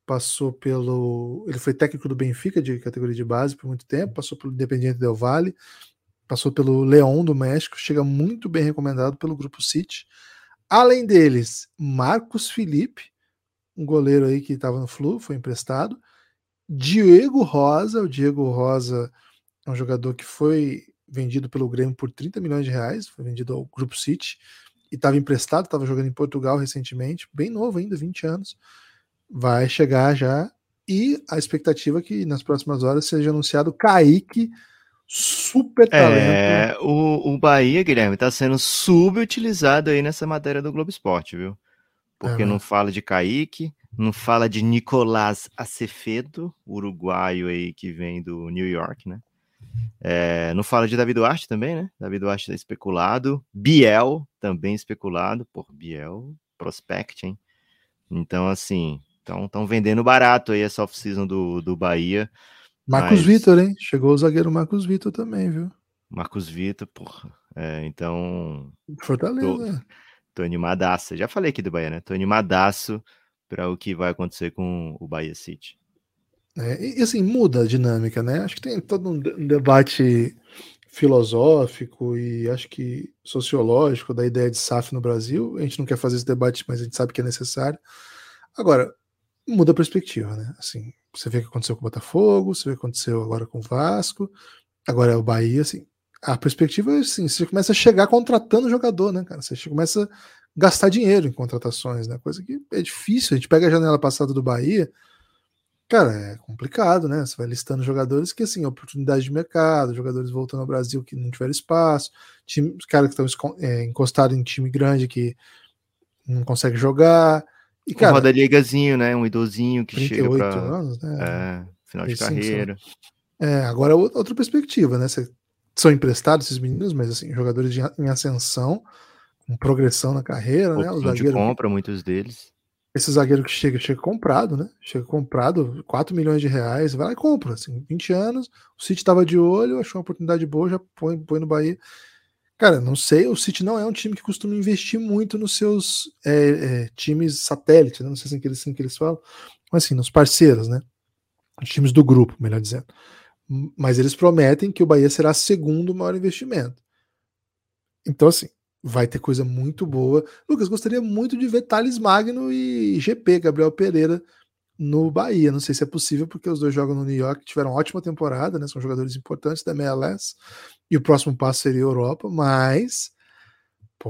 passou pelo. Ele foi técnico do Benfica, de categoria de base, por muito tempo, passou pelo Independiente Del Valle, passou pelo Leão do México, chega muito bem recomendado pelo Grupo City. Além deles, Marcos Felipe, um goleiro aí que estava no Flu, foi emprestado. Diego Rosa, o Diego Rosa é um jogador que foi vendido pelo Grêmio por 30 milhões de reais, foi vendido ao Grupo City e estava emprestado, estava jogando em Portugal recentemente, bem novo ainda, 20 anos. Vai chegar já e a expectativa é que nas próximas horas seja anunciado Kaique, super talento.
É, o, o Bahia, Guilherme, está sendo subutilizado aí nessa matéria do Globo Esporte, viu? Porque é, não fala de Kaique, não fala de Nicolás Acevedo, uruguaio aí que vem do New York, né? É, não fala de David Duarte também, né? David Duarte está especulado. Biel também especulado. Por Biel, prospect, hein? Então, assim, estão vendendo barato aí essa off-season do, do Bahia.
Marcos mas... Vitor, hein? Chegou o zagueiro Marcos Vitor também, viu?
Marcos Vitor, porra. É, então.
Fortaleza.
Tô, tô animadaço. Já falei aqui do Bahia, né? Tô animadaço para o que vai acontecer com o Bahia City.
É, e assim, muda a dinâmica, né? Acho que tem todo um debate filosófico e acho que sociológico da ideia de SAF no Brasil. A gente não quer fazer esse debate, mas a gente sabe que é necessário. Agora, muda a perspectiva, né? Assim, você vê o que aconteceu com o Botafogo, você vê o que aconteceu agora com o Vasco, agora é o Bahia, assim. a perspectiva é assim, você começa a chegar contratando jogador, né, cara? Você começa a gastar dinheiro em contratações, né? Coisa que é difícil. A gente pega a janela passada do Bahia, cara, é complicado, né? Você vai listando jogadores que, assim, oportunidade de mercado, jogadores voltando ao Brasil que não tiveram espaço, time, caras que estão é, encostados em time grande que não consegue jogar.
E, cara, um roda ligazinho, né? Um idosinho que chega pra...
anos, né?
É, final de carreira.
É, agora outra perspectiva, né? Você, são emprestados esses meninos, mas assim, jogadores de, em ascensão, com progressão na carreira, né?
Os zagueiros compra muitos deles.
Esse zagueiro que chega, chega comprado, né? Chega comprado, 4 milhões de reais, vai lá e compra. Assim, 20 anos, o City tava de olho, achou uma oportunidade boa, já põe, põe no Bahia. Cara, não sei, o City não é um time que costuma investir muito nos seus é, é, times satélite, né? não sei se é assim que eles falam, mas assim, nos parceiros, né? Os times do grupo, melhor dizendo. Mas eles prometem que o Bahia será segundo maior investimento. Então, assim, vai ter coisa muito boa. Lucas, gostaria muito de ver Thales Magno e GP, Gabriel Pereira, no Bahia. Não sei se é possível, porque os dois jogam no New York, tiveram ótima temporada, né? São jogadores importantes da MLS. E o próximo passo seria a Europa, mas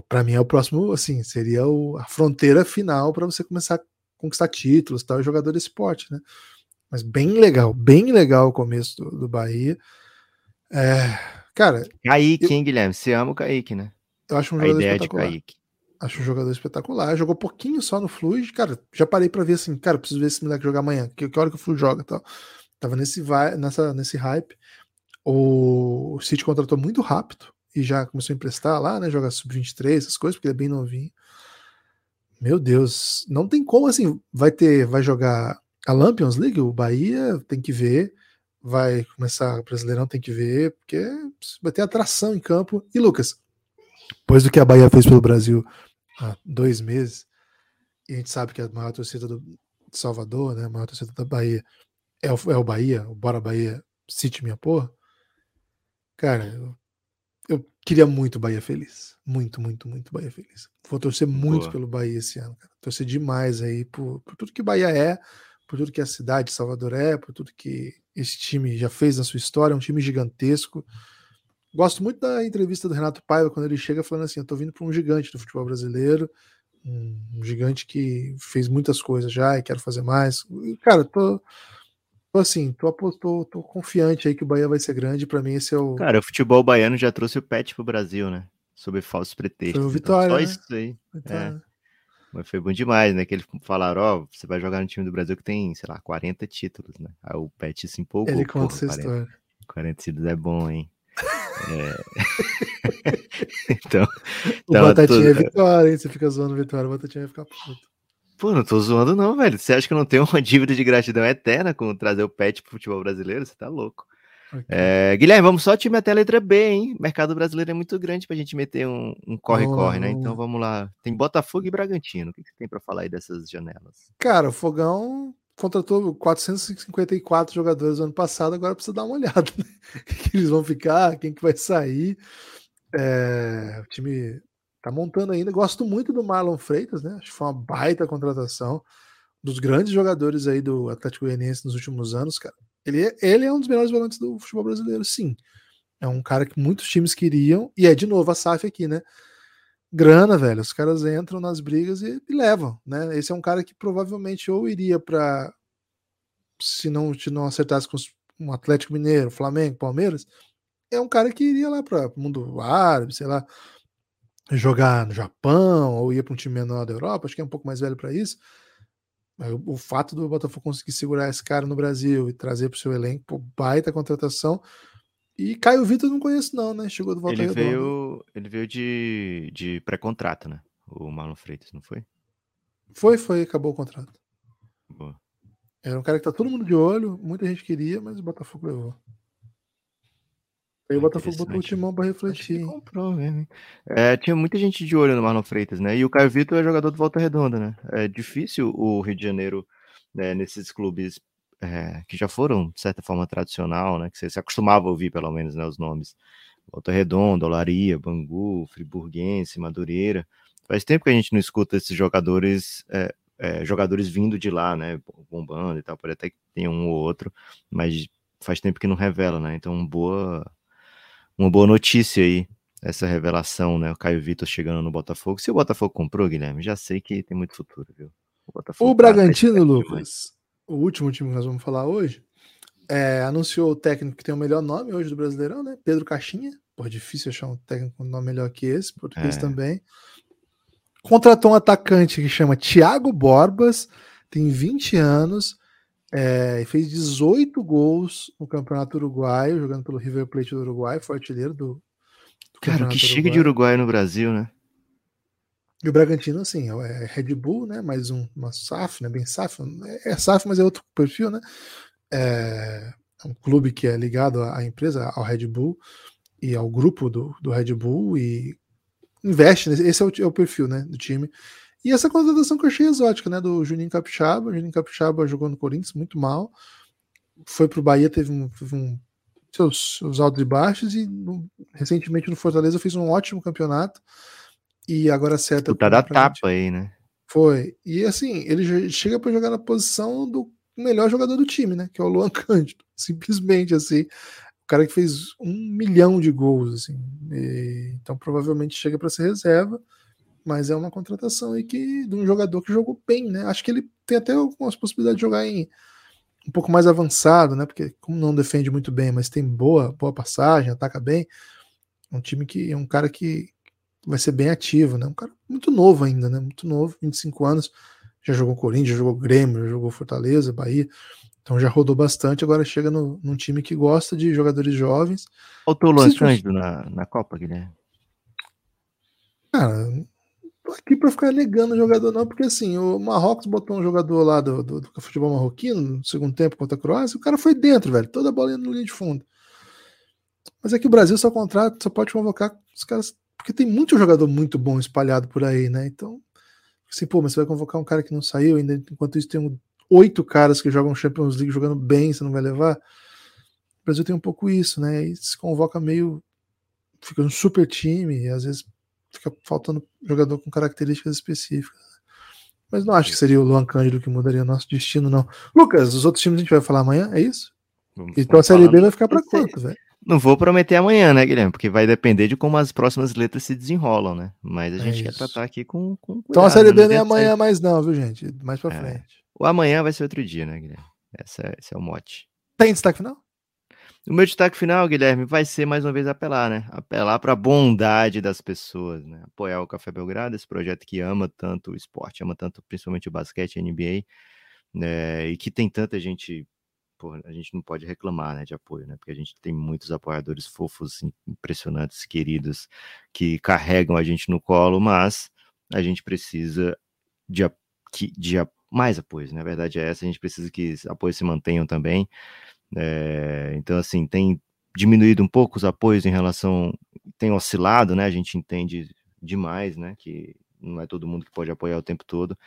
para mim é o próximo, assim, seria o, a fronteira final para você começar a conquistar títulos, tal, e jogador de esporte, né? Mas bem legal, bem legal o começo do, do Bahia. É, cara.
Kaique, eu, hein, Guilherme? Você ama o Kaique, né?
Eu acho um jogador espetacular. Acho um jogador espetacular. Jogou pouquinho só no Fluid. Cara, já parei para ver assim, cara, preciso ver esse moleque jogar amanhã. Que, que hora que o Fluid joga tal. Tava nesse, vai, nessa, nesse hype. O City contratou muito rápido e já começou a emprestar lá, né? Jogar sub-23, essas coisas, porque ele é bem novinho. Meu Deus, não tem como assim. Vai ter, vai jogar a Lampions League, o Bahia tem que ver. Vai começar o Brasileirão, tem que ver, porque vai ter atração em campo. E Lucas, depois do que a Bahia fez pelo Brasil há dois meses, e a gente sabe que a maior torcida do Salvador, né, a maior torcida da Bahia é o, é o Bahia, o Bora Bahia City minha porra. Cara, eu, eu queria muito Bahia feliz. Muito, muito, muito Bahia feliz. Vou torcer muito Boa. pelo Bahia esse ano, cara. Torcer demais aí por, por tudo que Bahia é, por tudo que a cidade de Salvador é, por tudo que esse time já fez na sua história. É um time gigantesco. Gosto muito da entrevista do Renato Paiva quando ele chega falando assim: eu tô vindo para um gigante do futebol brasileiro, um, um, gigante que fez muitas coisas já e quero fazer mais. Cara, tô, assim, tô, tô, tô confiante aí que o Bahia vai ser grande. Para mim, esse é o.
Cara, o futebol baiano já trouxe o pet pro Brasil, né? Sob falsos pretextos.
Foi o Vitória. Então,
só né? isso aí. É. Mas foi bom demais, né? Que eles falaram, ó, oh, você vai jogar no time do Brasil que tem, sei lá, 40 títulos, né? Aí o Pet se empolgou.
Ele conta essa 40, história.
40 títulos é bom, hein? É... então,
o então, Batatinha tudo... é vitória, hein? Você fica zoando vitória, o Batatinha vai ficar puto.
Pô, não tô zoando não, velho. Você acha que eu não tenho uma dívida de gratidão eterna com trazer o pet pro futebol brasileiro? Você tá louco. Okay. É, Guilherme, vamos só te meter a letra B, hein? O mercado brasileiro é muito grande pra gente meter um corre-corre, um oh. né? Então vamos lá. Tem Botafogo e Bragantino. O que, que você tem para falar aí dessas janelas?
Cara, o Fogão contratou 454 jogadores no ano passado, agora precisa dar uma olhada, né? que eles vão ficar, quem que vai sair. É, o time tá montando ainda. Gosto muito do Marlon Freitas, né? Acho que foi uma baita contratação. Dos grandes jogadores aí do Atlético Goianiense nos últimos anos, cara. Ele é, ele é um dos melhores volantes do futebol brasileiro, sim. É um cara que muitos times queriam, e é de novo a SAF aqui, né? grana, velho. Os caras entram nas brigas e, e levam, né? Esse é um cara que provavelmente ou iria para se não se não acertasse com um Atlético Mineiro, Flamengo, Palmeiras, é um cara que iria lá para mundo árabe, sei lá, jogar no Japão ou ia para um time menor da Europa. Acho que é um pouco mais velho para isso. O, o fato do Botafogo conseguir segurar esse cara no Brasil e trazer para o seu elenco, pô, baita contratação e Caio Vitor não conheço, não, né? Chegou do Volta
ele Veio, ele veio de, de pré-contrato, né? O Marlon Freitas, não foi?
Foi, foi, acabou o contrato.
Boa.
Era um cara que tá todo mundo de olho, muita gente queria, mas o Botafogo levou. Aí o Botafogo botou o timão pra refletir.
Comprou mesmo. É, tinha muita gente de olho no Marlon Freitas, né? E o Caio Vitor é jogador de volta redonda, né? É difícil o Rio de Janeiro, né, nesses clubes é, que já foram, de certa forma, tradicional, né? Que você se acostumava a ouvir, pelo menos, né, os nomes. Volta Redonda, Olaria, Bangu, Friburguense, Madureira. Faz tempo que a gente não escuta esses jogadores, é, é, jogadores vindo de lá, né? Bombando e tal. Pode até que tenha um ou outro, mas faz tempo que não revela, né? Então, boa, uma boa notícia aí, essa revelação, né? O Caio Vitor chegando no Botafogo. Se o Botafogo comprou, Guilherme, já sei que tem muito futuro, viu?
O, Botafogo o tá Bragantino, Lucas, o último time que nós vamos falar hoje, é, anunciou o técnico que tem o melhor nome hoje do Brasileirão, né? Pedro Caixinha. Pô, difícil achar um técnico com um nome melhor que esse, português é. também. Contratou um atacante que chama Thiago Borbas, tem 20 anos, é, fez 18 gols no Campeonato Uruguaio, jogando pelo River Plate do Uruguai, foi artilheiro do.
do Cara, que chega de Uruguai no Brasil, né?
E o Bragantino, assim, é Red Bull, né? Mais um, uma SAF, né? Bem SAF. É SAF, mas é outro perfil, né? É, é um clube que é ligado à empresa, ao Red Bull e ao grupo do, do Red Bull e investe, esse é o, é o perfil, né? Do time. E essa contratação que eu achei exótica, né? Do Juninho Capixaba. O Juninho Capixaba jogou no Corinthians muito mal. Foi pro Bahia, teve um, teve um seus, seus altos e baixos. E no, recentemente no Fortaleza fez um ótimo campeonato. E agora acerta.
Tá da tapa aí, né?
Foi. E assim, ele chega para jogar na posição do melhor jogador do time, né? Que é o Luan Cândido. Simplesmente assim. O cara que fez um milhão de gols, assim. E, então provavelmente chega para ser reserva mas é uma contratação aí que, de um jogador que jogou bem, né? Acho que ele tem até algumas possibilidades de jogar em um pouco mais avançado, né? Porque como não defende muito bem, mas tem boa, boa passagem, ataca bem, é um time que é um cara que vai ser bem ativo, né? Um cara muito novo ainda, né? Muito novo, 25 anos, já jogou Corinthians, já jogou Grêmio, já jogou Fortaleza, Bahia. Então já rodou bastante, agora chega no, num time que gosta de jogadores jovens.
Faltou o Luan Cândido na, na Copa, Guilherme?
Cara, tô aqui para ficar negando o jogador, não, porque assim, o Marrocos botou um jogador lá do, do, do, futebol marroquino no segundo tempo contra a Croácia, o cara foi dentro, velho, toda a bola no linha de fundo. Mas é que o Brasil só contrata, só pode convocar os caras, porque tem muito jogador muito bom espalhado por aí, né? Então, assim, pô, mas você vai convocar um cara que não saiu, ainda enquanto isso tem oito caras que jogam Champions League jogando bem, você não vai levar. O Brasil tem um pouco isso, né? E se convoca meio. Fica um super time, às vezes fica faltando jogador com características específicas. Mas não acho que seria o Luan Cândido que mudaria nosso destino, não. Lucas, os outros times a gente vai falar amanhã, é isso? Vamos então a Série B vai ficar para quanto, velho?
Não vou prometer amanhã, né, Guilherme? Porque vai depender de como as próximas letras se desenrolam, né? Mas a gente é quer tratar aqui com, com cuidado,
Então a Série B não é amanhã mais não, viu, gente? Mais pra é. frente.
O amanhã vai ser outro dia, né, Guilherme? Essa é, esse é o mote.
Tem destaque final?
O meu destaque final, Guilherme, vai ser mais uma vez apelar, né? Apelar para a bondade das pessoas, né? Apoiar o Café Belgrado, esse projeto que ama tanto o esporte, ama tanto principalmente o basquete, a NBA, né? E que tem tanta gente, a gente não pode reclamar, né, de apoio, né? Porque a gente tem muitos apoiadores fofos, impressionantes, queridos, que carregam a gente no colo, mas a gente precisa de, de mais apoio, na né? verdade é essa, a gente precisa que apoios se mantenham também. É, então, assim, tem diminuído um pouco os apoios em relação. tem oscilado, né? A gente entende demais, né? Que não é todo mundo que pode apoiar o tempo todo.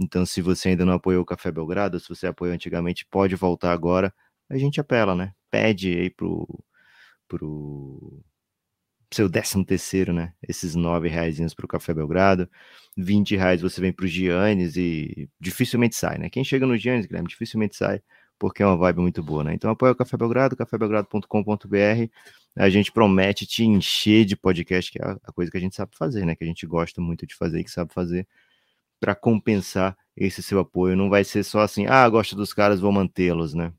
Então, se você ainda não apoiou o Café Belgrado, se você apoiou antigamente, pode voltar agora. A gente apela, né? Pede aí pro, pro seu décimo terceiro, né? Esses nove reais para o Café Belgrado. 20 reais você vem para o Giannis e dificilmente sai, né? Quem chega no Giannis, Guilherme, dificilmente sai porque é uma vibe muito boa, né? Então apoia o Café Belgrado, cafébelgrado.com.br. A gente promete te encher de podcast, que é a coisa que a gente sabe fazer, né? Que a gente gosta muito de fazer e que sabe fazer para compensar esse seu apoio. Não vai ser só assim, ah, gosto dos caras, vou mantê-los, né?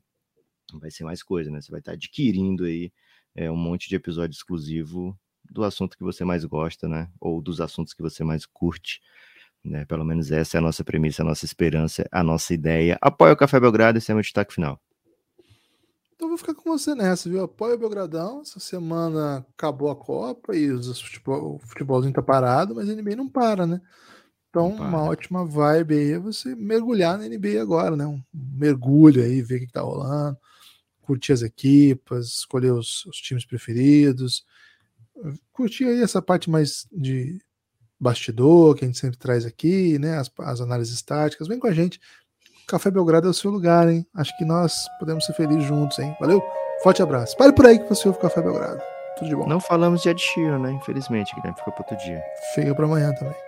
Vai ser mais coisa, né? Você vai estar adquirindo aí é, um monte de episódio exclusivo do assunto que você mais gosta, né? Ou dos assuntos que você mais curte. Né? Pelo menos essa é a nossa premissa, a nossa esperança, a nossa ideia. Apoia o Café Belgrado, esse é o meu destaque final.
Então vou ficar com você nessa, viu? Apoia o Belgradão. Essa semana acabou a Copa e os futebol, o futebolzinho tá parado, mas a NBA não para, né? Então, uma ótima vibe aí é você mergulhar na NBA agora, né? Um mergulho aí, ver o que, que tá rolando, curtir as equipas, escolher os, os times preferidos, curtir aí essa parte mais de bastidor que a gente sempre traz aqui, né? As, as análises táticas. Vem com a gente. Café Belgrado é o seu lugar, hein? Acho que nós podemos ser felizes juntos, hein? Valeu? Forte abraço. Pare por aí que você ouve Café Belgrado. Tudo de bom.
Não falamos de Ed Sheeran, né? Infelizmente, Guilherme. Fica para outro dia.
Fica para amanhã também.